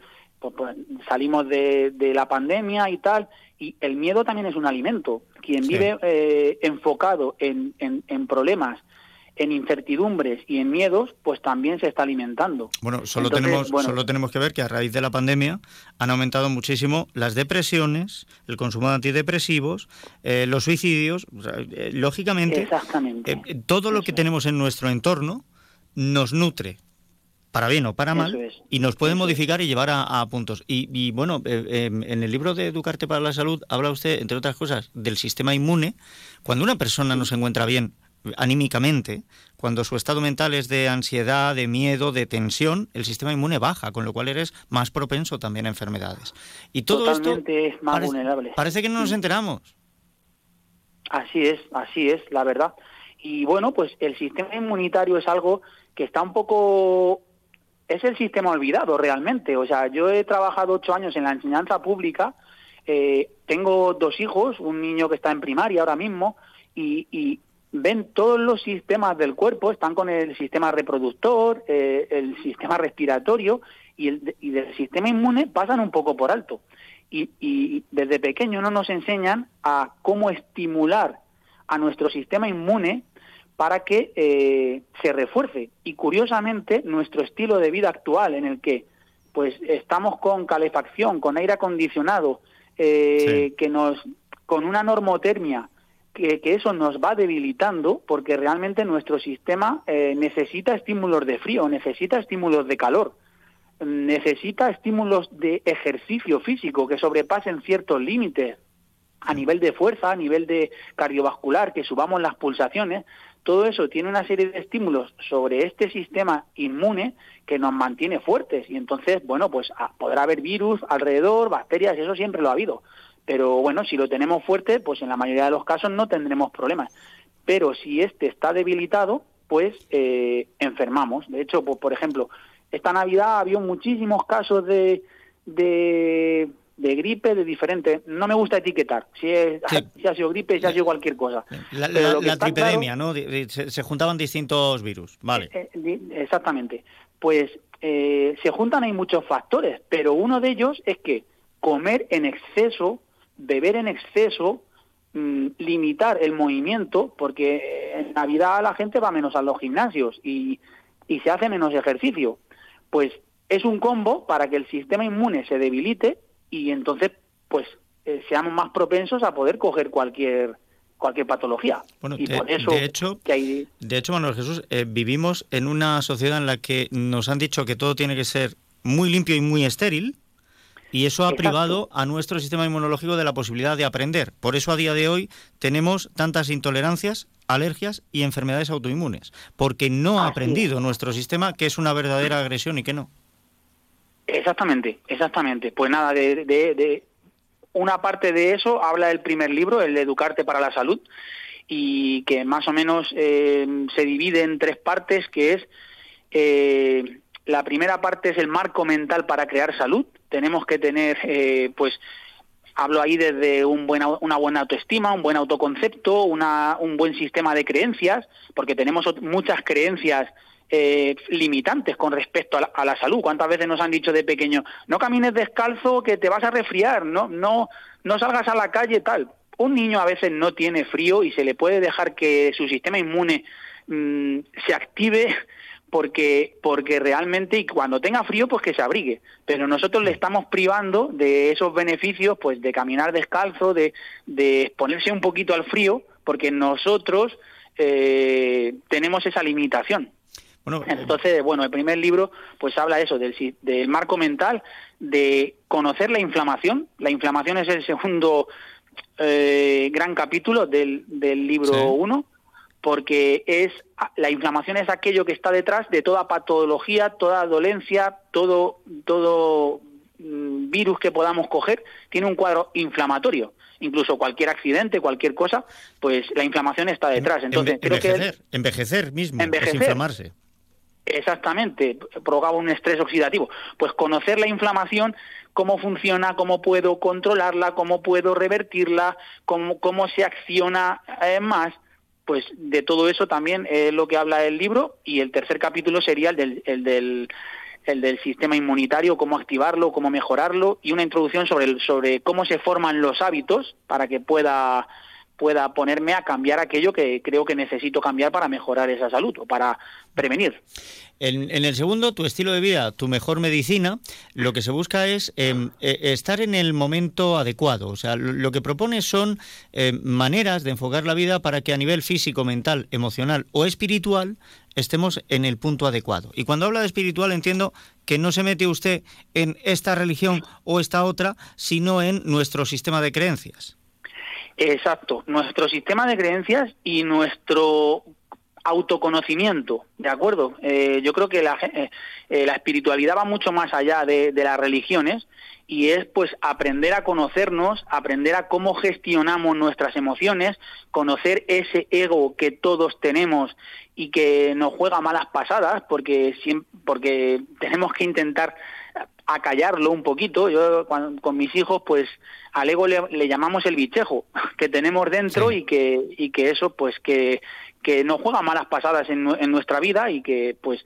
salimos de, la pandemia y tal, y el miedo también es un alimento. Quien vive eh, enfocado en, en, problemas, en incertidumbres y en miedos, pues también se está alimentando. Bueno, solo, tenemos, solo tenemos que ver que a raíz de la pandemia han aumentado muchísimo las depresiones, el consumo de antidepresivos, eh, los suicidios. Eh, lógicamente, todo lo que tenemos en nuestro entorno nos nutre para bien o para mal, y nos puede modificar y llevar a, puntos. Y, bueno, eh, em, en el libro de Educarte para la Salud habla usted, entre otras cosas, del sistema inmune. Cuando una persona no se encuentra bien anímicamente, cuando su estado mental es de ansiedad, de miedo, de tensión, el sistema inmune baja, con lo cual eres más propenso también a enfermedades. Y todo esto es más parece, vulnerable. Parece que no nos enteramos. Así es, así es, la verdad. Y bueno, pues el sistema inmunitario es algo que está un poco es el sistema olvidado realmente. O sea, yo he trabajado ocho años en la enseñanza pública, eh, tengo dos hijos, un niño que está en primaria ahora mismo, y, ven todos los sistemas del cuerpo, están con el sistema reproductor, eh, el sistema respiratorio y, el, y del sistema inmune pasan un poco por alto. Y, y desde pequeño no nos enseñan a cómo estimular a nuestro sistema inmune para que eh, se refuerce. Y curiosamente, nuestro estilo de vida actual, en el que pues estamos con calefacción, con aire acondicionado, eh, que nos, con una normotermia, que, eso nos va debilitando, porque realmente nuestro sistema eh, necesita estímulos de frío, necesita estímulos de calor, necesita estímulos de ejercicio físico que sobrepasen ciertos límites a nivel de fuerza, a nivel de cardiovascular, que subamos las pulsaciones, todo eso tiene una serie de estímulos sobre este sistema inmune que nos mantiene fuertes. Y entonces, bueno, pues ah, podrá haber virus alrededor, bacterias, eso siempre lo ha habido. Pero bueno, si lo tenemos fuerte, pues en la mayoría de los casos no tendremos problemas. Pero si este está debilitado, pues eh, enfermamos. De hecho, pues, por ejemplo, esta Navidad había muchísimos casos de, de de gripe, de diferente. No me gusta etiquetar si, es, si ha sido gripe, si ha sido cualquier cosa. La, la, tripedemia, ¿no? Se, juntaban distintos virus, vale. Eh, eh, exactamente. Pues eh, se juntan hay muchos factores, pero uno de ellos es que comer en exceso, beber en exceso, mm, limitar el movimiento, porque en Navidad la gente va menos a los gimnasios y, y se hace menos ejercicio. Pues es un combo para que el sistema inmune se debilite y entonces pues eh, seamos más propensos a poder coger cualquier cualquier patología. Bueno, y de, por eso de hecho, de hecho, Manuel Jesús, eh, vivimos en una sociedad en la que nos han dicho que todo tiene que ser muy limpio y muy estéril, y eso ha privado a nuestro sistema inmunológico de la posibilidad de aprender. Por eso a día de hoy tenemos tantas intolerancias, alergias y enfermedades autoinmunes, porque no ha aprendido nuestro sistema que es una verdadera agresión y que no. Exactamente, exactamente. Pues nada, de, de, una parte de eso habla el primer libro, el de Educarte para la Salud, y que más o menos eh, se divide en tres partes, que es eh, la primera parte es el marco mental para crear salud. Tenemos que tener, eh, pues, hablo ahí desde un buena, una buena autoestima, un buen autoconcepto, una, un buen sistema de creencias, porque tenemos muchas creencias eh, limitantes con respecto a la, salud. ¿Cuántas veces nos han dicho de pequeño, no camines descalzo que te vas a resfriar, no, no, no salgas a la calle tal? Un niño a veces no tiene frío y se le puede dejar que su sistema inmune mm, se active porque porque realmente y cuando tenga frío pues que se abrigue. Pero nosotros le estamos privando de esos beneficios pues de caminar descalzo de, de exponerse un poquito al frío porque nosotros eh, tenemos esa limitación. Entonces, bueno, el primer libro pues habla eso, del, del marco mental, de conocer la inflamación. La inflamación es el segundo eh, gran capítulo del, del libro 1, porque es la inflamación es aquello que está detrás de toda patología, toda dolencia, todo, todo mm, virus que podamos coger, tiene un cuadro inflamatorio incluso cualquier accidente, cualquier cosa, pues la inflamación está detrás. Entonces, creo que envejecer mismo, envejecer, inflamarse. Exactamente, provocaba un estrés oxidativo. Pues conocer la inflamación, cómo funciona, cómo puedo controlarla, cómo puedo revertirla, cómo, cómo se acciona eh, más, pues de todo eso también es lo que habla el libro y el tercer capítulo sería el del, el del, el del sistema inmunitario, cómo activarlo, cómo mejorarlo y una introducción sobre, el, sobre cómo se forman los hábitos para que pueda pueda ponerme a cambiar aquello que creo que necesito cambiar para mejorar esa salud o para prevenir. En, el segundo, tu estilo de vida, tu mejor medicina, lo que se busca es em, e, estar en el momento adecuado. O sea, lo, que propone son em, maneras de enfocar la vida para que a nivel físico, mental, emocional o espiritual estemos en el punto adecuado. Y cuando habla de espiritual entiendo que no se mete usted en esta religión o esta otra, sino en nuestro sistema de creencias. Exacto, nuestro sistema de creencias y nuestro autoconocimiento, ¿de acuerdo? Eh, yo creo que la, eh, eh, la, espiritualidad va mucho más allá de, las religiones y es pues aprender a conocernos, aprender a cómo gestionamos nuestras emociones, conocer ese ego que todos tenemos y que nos juega malas pasadas porque, porque tenemos que intentar acallarlo un poquito. Yo con mis hijos pues al ego le, llamamos el bichejo que tenemos dentro y que y que eso pues que que no juega malas pasadas en, nuestra vida y que pues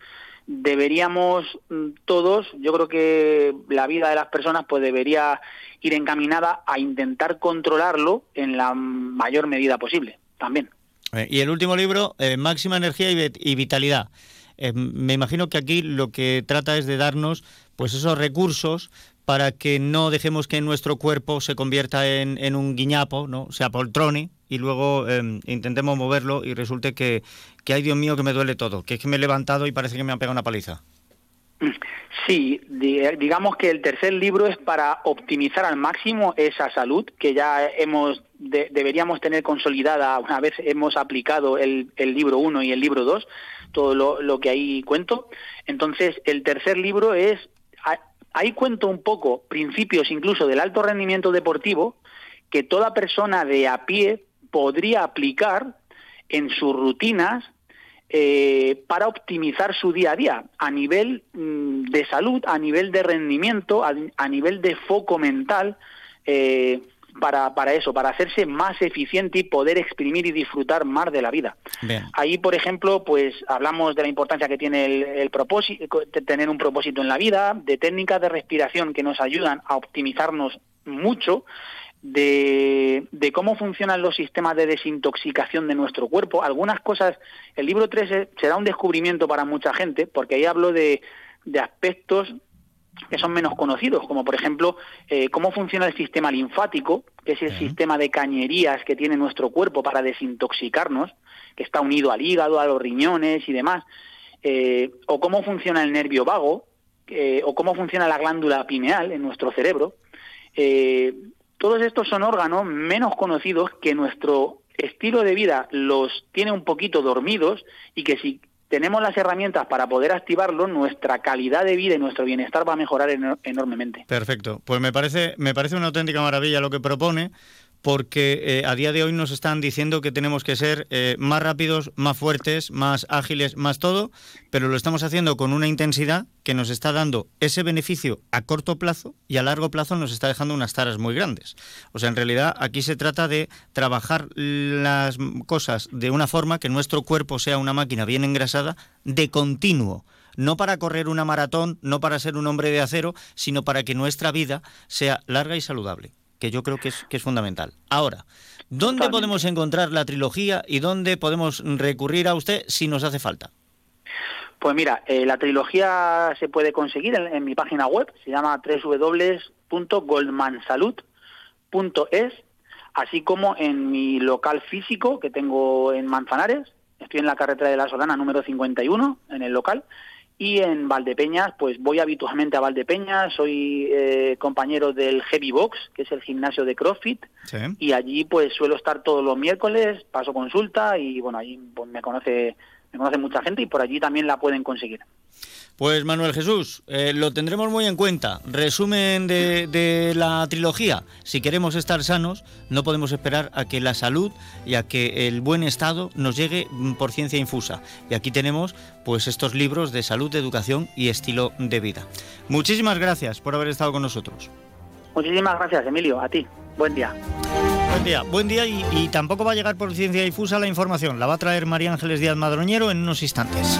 deberíamos mm, todos, yo creo que la vida de las personas pues debería ir encaminada a intentar controlarlo en la mayor medida posible también. Eh, y el último libro, eh, Máxima Energía y, Vitalidad. Eh, me imagino que aquí lo que trata es de darnos pues esos recursos para que no dejemos que nuestro cuerpo se convierta en, un guiñapo, ¿no? se apoltrone y luego em, intentemos moverlo y resulte que, que, ay Dios mío, que me duele todo, que es que me he levantado y parece que me han pegado una paliza. Sí, digamos que el tercer libro es para optimizar al máximo esa salud que ya hemos deberíamos tener consolidada una vez hemos aplicado el, el libro 1 y el libro 2, todo lo, que ahí cuento. Entonces, el tercer libro es ahí cuento un poco principios incluso del alto rendimiento deportivo que toda persona de a pie podría aplicar en sus rutinas eh, para optimizar su día a día a nivel mm, de salud, a nivel de rendimiento, a, nivel de foco mental. Eh, para, para eso, para hacerse más eficiente y poder exprimir y disfrutar más de la vida. Ahí, por ejemplo, pues hablamos de la importancia que tiene el, propósito, de tener un propósito en la vida, de técnicas de respiración que nos ayudan a optimizarnos mucho, de, de, cómo funcionan los sistemas de desintoxicación de nuestro cuerpo. Algunas cosas, el libro 3 será un descubrimiento para mucha gente, porque ahí hablo de, de aspectos que son menos conocidos, como por ejemplo eh, cómo funciona el sistema linfático, que es el sistema de cañerías que tiene nuestro cuerpo para desintoxicarnos, que está unido al hígado, a los riñones y demás, eh, o cómo funciona el nervio vago, eh, o cómo funciona la glándula pineal en nuestro cerebro. todos estos son órganos menos conocidos que nuestro estilo de vida los tiene un poquito dormidos y que si tenemos las herramientas para poder activarlo, nuestra calidad de vida y nuestro bienestar va a mejorar enormemente. Perfecto. Pues me parece, me parece una auténtica maravilla lo que propone, porque eh, a día de hoy nos están diciendo que tenemos que ser eh, más rápidos, más fuertes, más ágiles, más todo, pero lo estamos haciendo con una intensidad que nos está dando ese beneficio a corto plazo y a largo plazo nos está dejando unas taras muy grandes. O sea, en realidad aquí se trata de trabajar las cosas de una forma que nuestro cuerpo sea una máquina bien engrasada de continuo no para correr una maratón, no para ser un hombre de acero, sino para que nuestra vida sea larga y saludable que yo creo que es, que es fundamental. Ahora, ¿dónde podemos encontrar la trilogía y dónde podemos recurrir a usted si nos hace falta? Pues mira, eh, la trilogía se puede conseguir en, mi página web, se llama www.goldmansalud.es, así como en mi local físico que tengo en Manzanares, estoy en la carretera de la Solana número 51, en el local, y en Valdepeñas, pues voy habitualmente a Valdepeñas, soy eh, compañero del Heavy Box, que es el gimnasio de CrossFit, y allí pues suelo estar todos los miércoles, paso consulta y bueno, allí pues, me conoce me conoce mucha gente y por allí también la pueden conseguir. Pues Manuel Jesús, eh, lo tendremos muy en cuenta. Resumen de, la trilogía. Si queremos estar sanos, no podemos esperar a que la salud y a que el buen estado nos llegue por ciencia infusa. Y aquí tenemos pues estos libros de salud, educación y estilo de vida. Muchísimas gracias por haber estado con nosotros. Muchísimas gracias, Emilio. A ti. Buen día. Buen día, buen día y, y tampoco va a llegar por ciencia difusa la información. La va a traer María Ángeles Díaz Madroñero en unos instantes.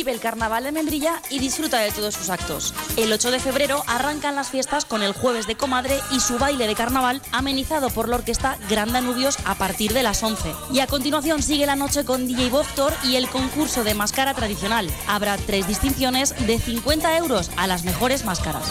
Vive el carnaval de Membrilla y disfruta de todos sus actos. El 8 de febrero arrancan las fiestas con el jueves de comadre y su baile de carnaval amenizado por la orquesta Gran Danubios a partir de las 11. Y a continuación sigue la noche con DJ Boctor y el concurso de máscara tradicional. Habrá tres distinciones de 50 euros a las mejores máscaras.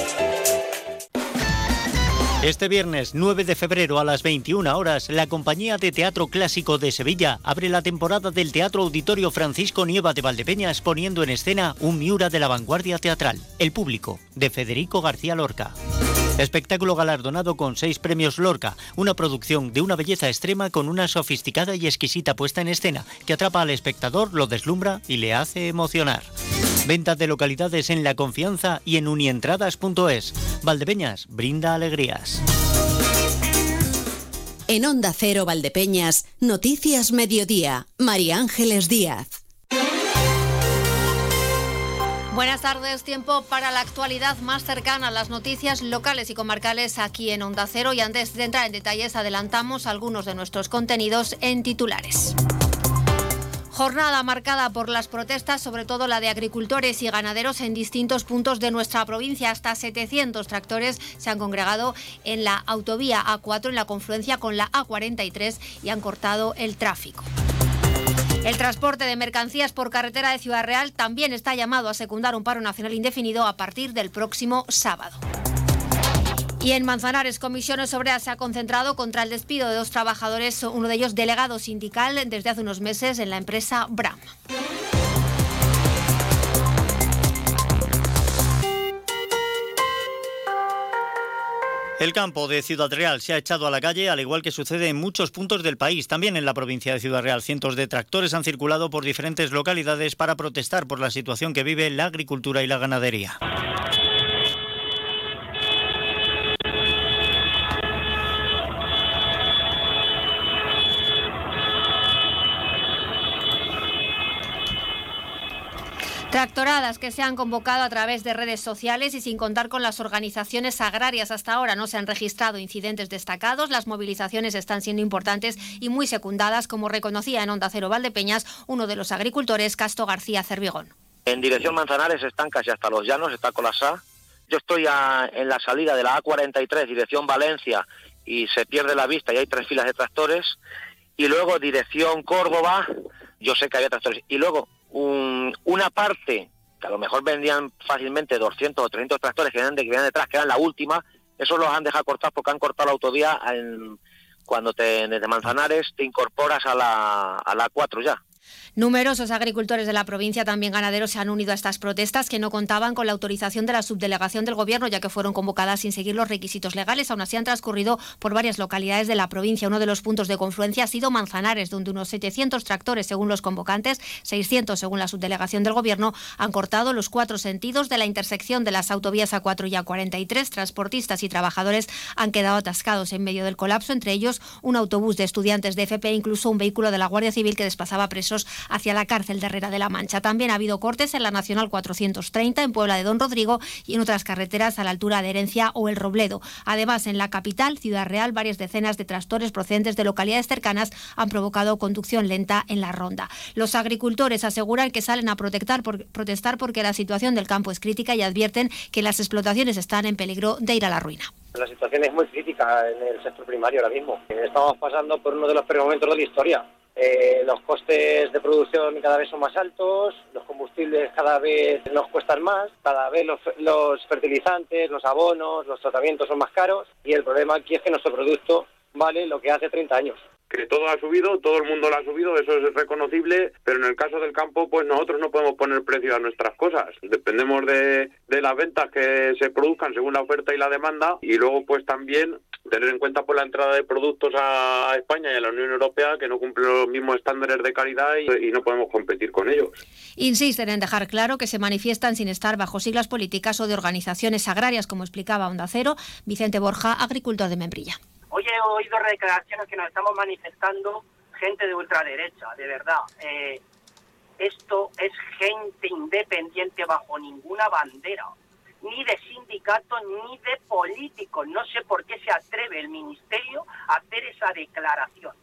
Este viernes 9 de febrero a las 21 horas, la Compañía de Teatro Clásico de Sevilla abre la temporada del Teatro Auditorio Francisco Nieva de Valdepeñas poniendo en escena un Miura de la vanguardia teatral, El Público, de Federico García Lorca. Espectáculo galardonado con seis premios Lorca, una producción de una belleza extrema con una sofisticada y exquisita puesta en escena que atrapa al espectador, lo deslumbra y le hace emocionar. Venta de localidades en La Confianza y en unientradas.es. Valdepeñas brinda alegrías. En Onda Cero Valdepeñas, Noticias Mediodía, María Ángeles Díaz. Buenas tardes, tiempo para la actualidad más cercana a las noticias locales y comarcales aquí en Onda Cero y antes de entrar en detalles adelantamos algunos de nuestros contenidos en titulares. Jornada marcada por las protestas, sobre todo la de agricultores y ganaderos en distintos puntos de nuestra provincia. Hasta 700 tractores se han congregado en la autovía A4 en la confluencia con la A43 y han cortado el tráfico. El transporte de mercancías por carretera de Ciudad Real también está llamado a secundar un paro nacional indefinido a partir del próximo sábado. Y en Manzanares, Comisiones Obreras se ha concentrado contra el despido de dos trabajadores, uno de ellos delegado sindical desde hace unos meses en la empresa Bram. El campo de Ciudad Real se ha echado a la calle, al igual que sucede en muchos puntos del país. También en la provincia de Ciudad Real, cientos de tractores han circulado por diferentes localidades para protestar por la situación que vive la agricultura y la ganadería. Tractoradas que se han convocado a través de redes sociales y sin contar con las organizaciones agrarias. Hasta ahora no se han registrado incidentes destacados. Las movilizaciones están siendo importantes y muy secundadas, como reconocía en Onda Cero Valdepeñas uno de los agricultores, Casto García Cervigón. En dirección Manzanares están casi hasta los llanos, está Colasá. Yo estoy en la salida de la A43, dirección Valencia, y se pierde la vista y hay tres filas de tractores. Y luego dirección Córdoba, yo sé que había tractores. Y luego un- una parte, que a lo mejor vendían fácilmente 200 o 300 tractores que venían, de, que venían detrás, que eran la última, esos los han dejado cortar porque han cortado la autovía en- cuando te, desde Manzanares te incorporas a la, a la 4 ya. Numerosos agricultores de la provincia, también ganaderos, se han unido a estas protestas que no contaban con la autorización de la subdelegación del Gobierno, ya que fueron convocadas sin seguir los requisitos legales. Aún así, han transcurrido por varias localidades de la provincia. Uno de los puntos de confluencia ha sido Manzanares, donde unos 700 tractores, según los convocantes, 600 según la subdelegación del Gobierno, han cortado los cuatro sentidos de la intersección de las autovías A4 y A43. Transportistas y trabajadores han quedado atascados en medio del colapso, entre ellos un autobús de estudiantes de FP e incluso un vehículo de la Guardia Civil que desplazaba presos hacia la cárcel de Herrera de la Mancha. También ha habido cortes en la Nacional 430 en Puebla de Don Rodrigo y en otras carreteras a la altura de Herencia o El Robledo. Además, en la capital, Ciudad Real, varias decenas de tractores procedentes de localidades cercanas han provocado conducción lenta en la ronda. Los agricultores aseguran que salen a protestar, protestar porque la situación del campo es crítica y advierten que las explotaciones están en peligro de ir a la ruina. La situación es muy crítica en el sector primario ahora mismo. Estamos pasando por uno de los peores momentos de la historia. Eh, los costes de producción cada vez son más altos, los combustibles cada vez nos cuestan más, cada vez los, los fertilizantes, los abonos, los tratamientos son más caros y el problema aquí es que nuestro producto vale lo que hace 30 años que todo ha subido, todo el mundo lo ha subido, eso es reconocible, pero en el caso del campo, pues nosotros no podemos poner precio a nuestras cosas. Dependemos de, las ventas que se produzcan según la oferta y la demanda y luego pues también tener en cuenta pues la entrada de productos a, España y a la Unión Europea que no cumplen los mismos estándares de calidad y, y, no podemos competir con ellos. Insisten en dejar claro que se manifiestan sin estar bajo siglas políticas o de organizaciones agrarias, como explicaba Onda Cero, Vicente Borja, agricultor de Membrilla. Hoy he oído declaraciones que nos estamos manifestando gente de ultraderecha, de verdad. Eh, esto es gente independiente bajo ninguna bandera, ni de sindicato ni de políticos. No sé por qué se atreve el Ministerio a hacer esa declaración.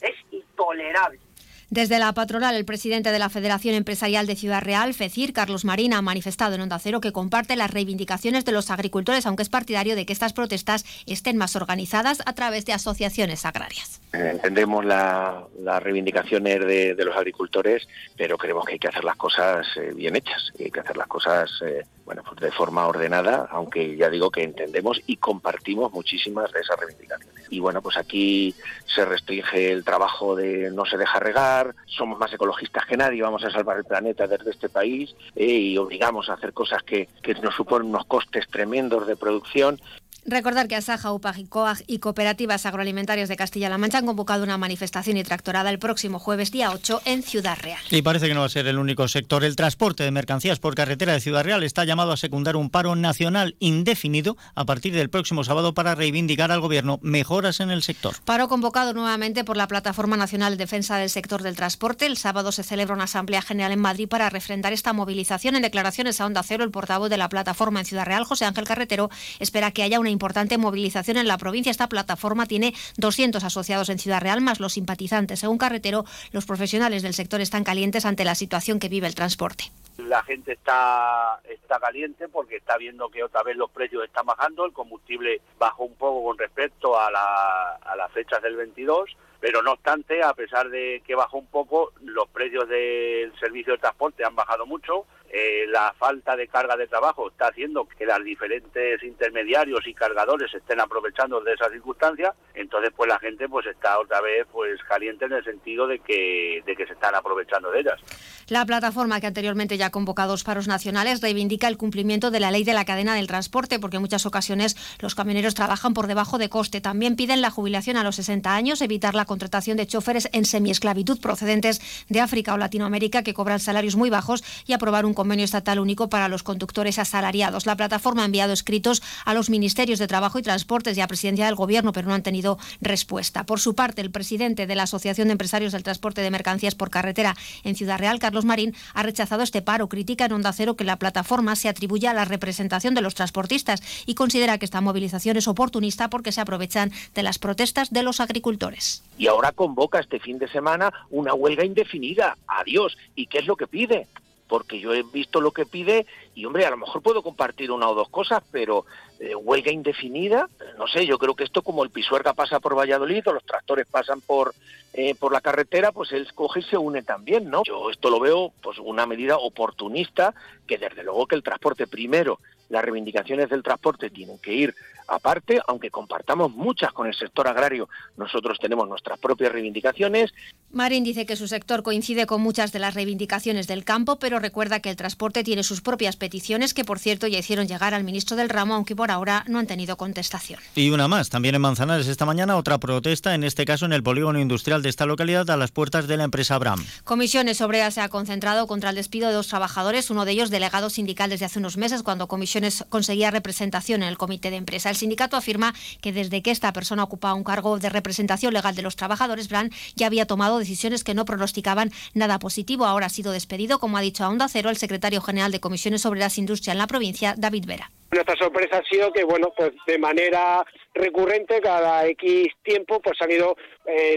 Es intolerable. Desde la patronal, el presidente de la Federación Empresarial de Ciudad Real, FECIR, Carlos Marín, ha manifestado en Onda Cero que comparte las reivindicaciones de los agricultores, aunque es partidario de que estas protestas estén más organizadas a través de asociaciones agrarias. Entendemos las reivindicaciones de, los agricultores, pero creemos que hay que hacer las cosas eh, bien hechas, hay que hacer las cosas eh, bueno, pues de forma ordenada, aunque ya digo que entendemos y compartimos muchísimas de esas reivindicaciones. Y bueno, pues aquí se restringe el trabajo de no se deja regar, somos más ecologistas que nadie, vamos a salvar el planeta desde este país eh, y obligamos a hacer cosas que, que nos suponen unos costes tremendos de producción Recordar que Asaja, UPAG y COAG y Cooperativas Agroalimentarias de Castilla-La Mancha han convocado una manifestación y tractorada el próximo jueves día 8 en Ciudad Real. Y parece que no va a ser el único sector. El transporte de mercancías por carretera de Ciudad Real está llamado a secundar un paro nacional indefinido a partir del próximo sábado para reivindicar al Gobierno mejoras en el sector. Paro convocado nuevamente por la Plataforma Nacional de Defensa del Sector del Transporte. El sábado se celebra una Asamblea General en Madrid para refrendar esta movilización. En declaraciones a Onda Cero, el portavoz de la plataforma en Ciudad Real, José Ángel Carretero, espera que haya una importante movilización en la provincia. Esta plataforma tiene 200 asociados en Ciudad Real, más los simpatizantes. Según Carretero, los profesionales del sector están calientes ante la situación que vive el transporte. La gente está, está caliente porque está viendo que otra vez los precios están bajando, el combustible bajó un poco con respecto a, la, a las fechas del 22, pero no obstante, a pesar de que bajó un poco, los precios del servicio de transporte han bajado mucho, eh, la falta de carga de trabajo está haciendo que los diferentes intermediarios y cargadores estén aprovechando de esas circunstancias, entonces pues la gente pues está otra vez pues caliente en el sentido de que, de que se están aprovechando de ellas. La plataforma que anteriormente ya ha convocado dos paros nacionales reivindica el cumplimiento de la ley de la cadena del transporte porque en muchas ocasiones los camioneros trabajan por debajo de coste. También piden la jubilación a los 60 años, evitar la contratación de choferes en semiesclavitud procedentes de África o Latinoamérica que cobran salarios muy bajos y aprobar un convenio estatal único para los conductores asalariados. La plataforma ha enviado escritos a los ministerios de Trabajo y Transportes y a Presidencia del Gobierno, pero no han tenido respuesta. Por su parte, el presidente de la Asociación de Empresarios del Transporte de Mercancías por Carretera en Ciudad Real, Carlos Marín, ha rechazado este paro. Critica en Onda Cero que la plataforma se atribuya a la representación de los transportistas y considera que esta movilización es oportunista porque se aprovechan de las protestas de los agricultores. Y ahora convoca este fin de semana una huelga indefinida. Adiós. ¿Y qué es lo que pide? Porque yo he visto lo que pide y, hombre, a lo mejor puedo compartir una o dos cosas, pero eh, huelga indefinida, no sé, yo creo que esto como el Pisuerga pasa por Valladolid o los tractores pasan por, eh, por la carretera, pues él coge y se une también, ¿no? Yo esto lo veo pues una medida oportunista que desde luego que el transporte primero, las reivindicaciones del transporte tienen que ir aparte, aunque compartamos muchas con el sector agrario, nosotros tenemos nuestras propias reivindicaciones. Marín dice que su sector coincide con muchas de las reivindicaciones del campo, pero recuerda que el transporte tiene sus propias peticiones, que por cierto ya hicieron llegar al ministro del ramo, aunque por ahora no han tenido contestación. Y una más, también en Manzanares esta mañana, otra protesta, en este caso en el polígono industrial de esta localidad, a las puertas de la empresa Abram. Comisiones Obreras se ha concentrado contra el despido de dos trabajadores, uno de ellos delegado sindical desde hace unos meses, cuando Comisiones conseguía representación en el comité de empresa El sindicato afirma que desde que esta persona ocupaba un cargo de representación legal de los trabajadores, Brand ya había tomado decisiones que no pronosticaban nada positivo. Ahora ha sido despedido, como ha dicho a Onda Cero el secretario general de Comisiones Obreras e Industria en la provincia, David Vera. Nuestra sorpresa ha sido que, bueno, pues de manera recurrente, cada X tiempo, pues han ido eh,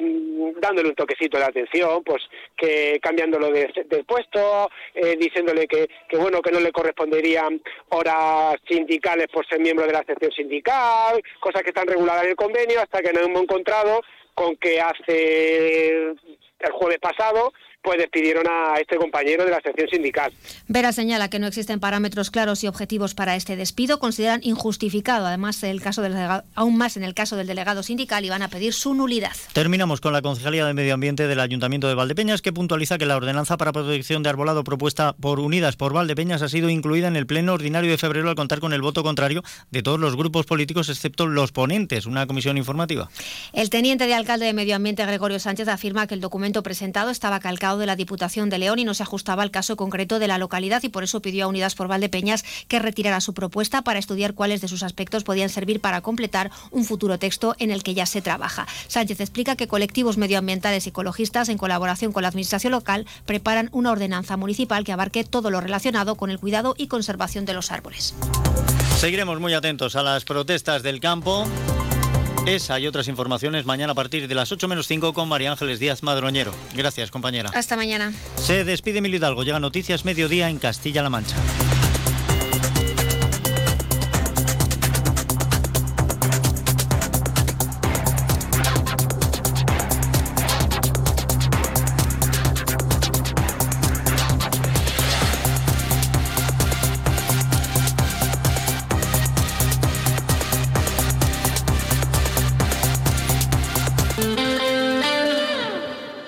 dándole un toquecito de atención, pues que cambiándolo de, puesto, eh, diciéndole que, que, bueno, que no le corresponderían horas sindicales por ser miembro de la sección sindical, cosas que están reguladas en el convenio, hasta que nos hemos encontrado con que hace el jueves pasado pues despidieron a este compañero de la sección sindical. Vera señala que no existen parámetros claros y objetivos para este despido. Consideran injustificado, además, el caso del aún más en el caso del delegado sindical y van a pedir su nulidad. Terminamos con la Concejalía de Medio Ambiente del Ayuntamiento de Valdepeñas, que puntualiza que la ordenanza para protección de arbolado propuesta por Unidas por Valdepeñas ha sido incluida en el pleno ordinario de febrero al contar con el voto contrario de todos los grupos políticos, excepto los ponentes. Una comisión informativa. El teniente de alcalde de Medio Ambiente, Gregorio Sánchez, afirma que el documento presentado estaba calcado de la Diputación de León y no se ajustaba al caso concreto de la localidad y por eso pidió a Unidas por Valdepeñas que retirara su propuesta para estudiar cuáles de sus aspectos podían servir para completar un futuro texto en el que ya se trabaja. Sánchez explica que colectivos medioambientales y ecologistas, en colaboración con la Administración local, preparan una ordenanza municipal que abarque todo lo relacionado con el cuidado y conservación de los árboles. Seguiremos muy atentos a las protestas del campo. Esa y otras informaciones mañana a partir de las 8 menos 5 con María Ángeles Díaz Madroñero. Gracias, compañera. Hasta mañana. Se despide Mil Hidalgo. Llega Noticias Mediodía en Castilla-La Mancha.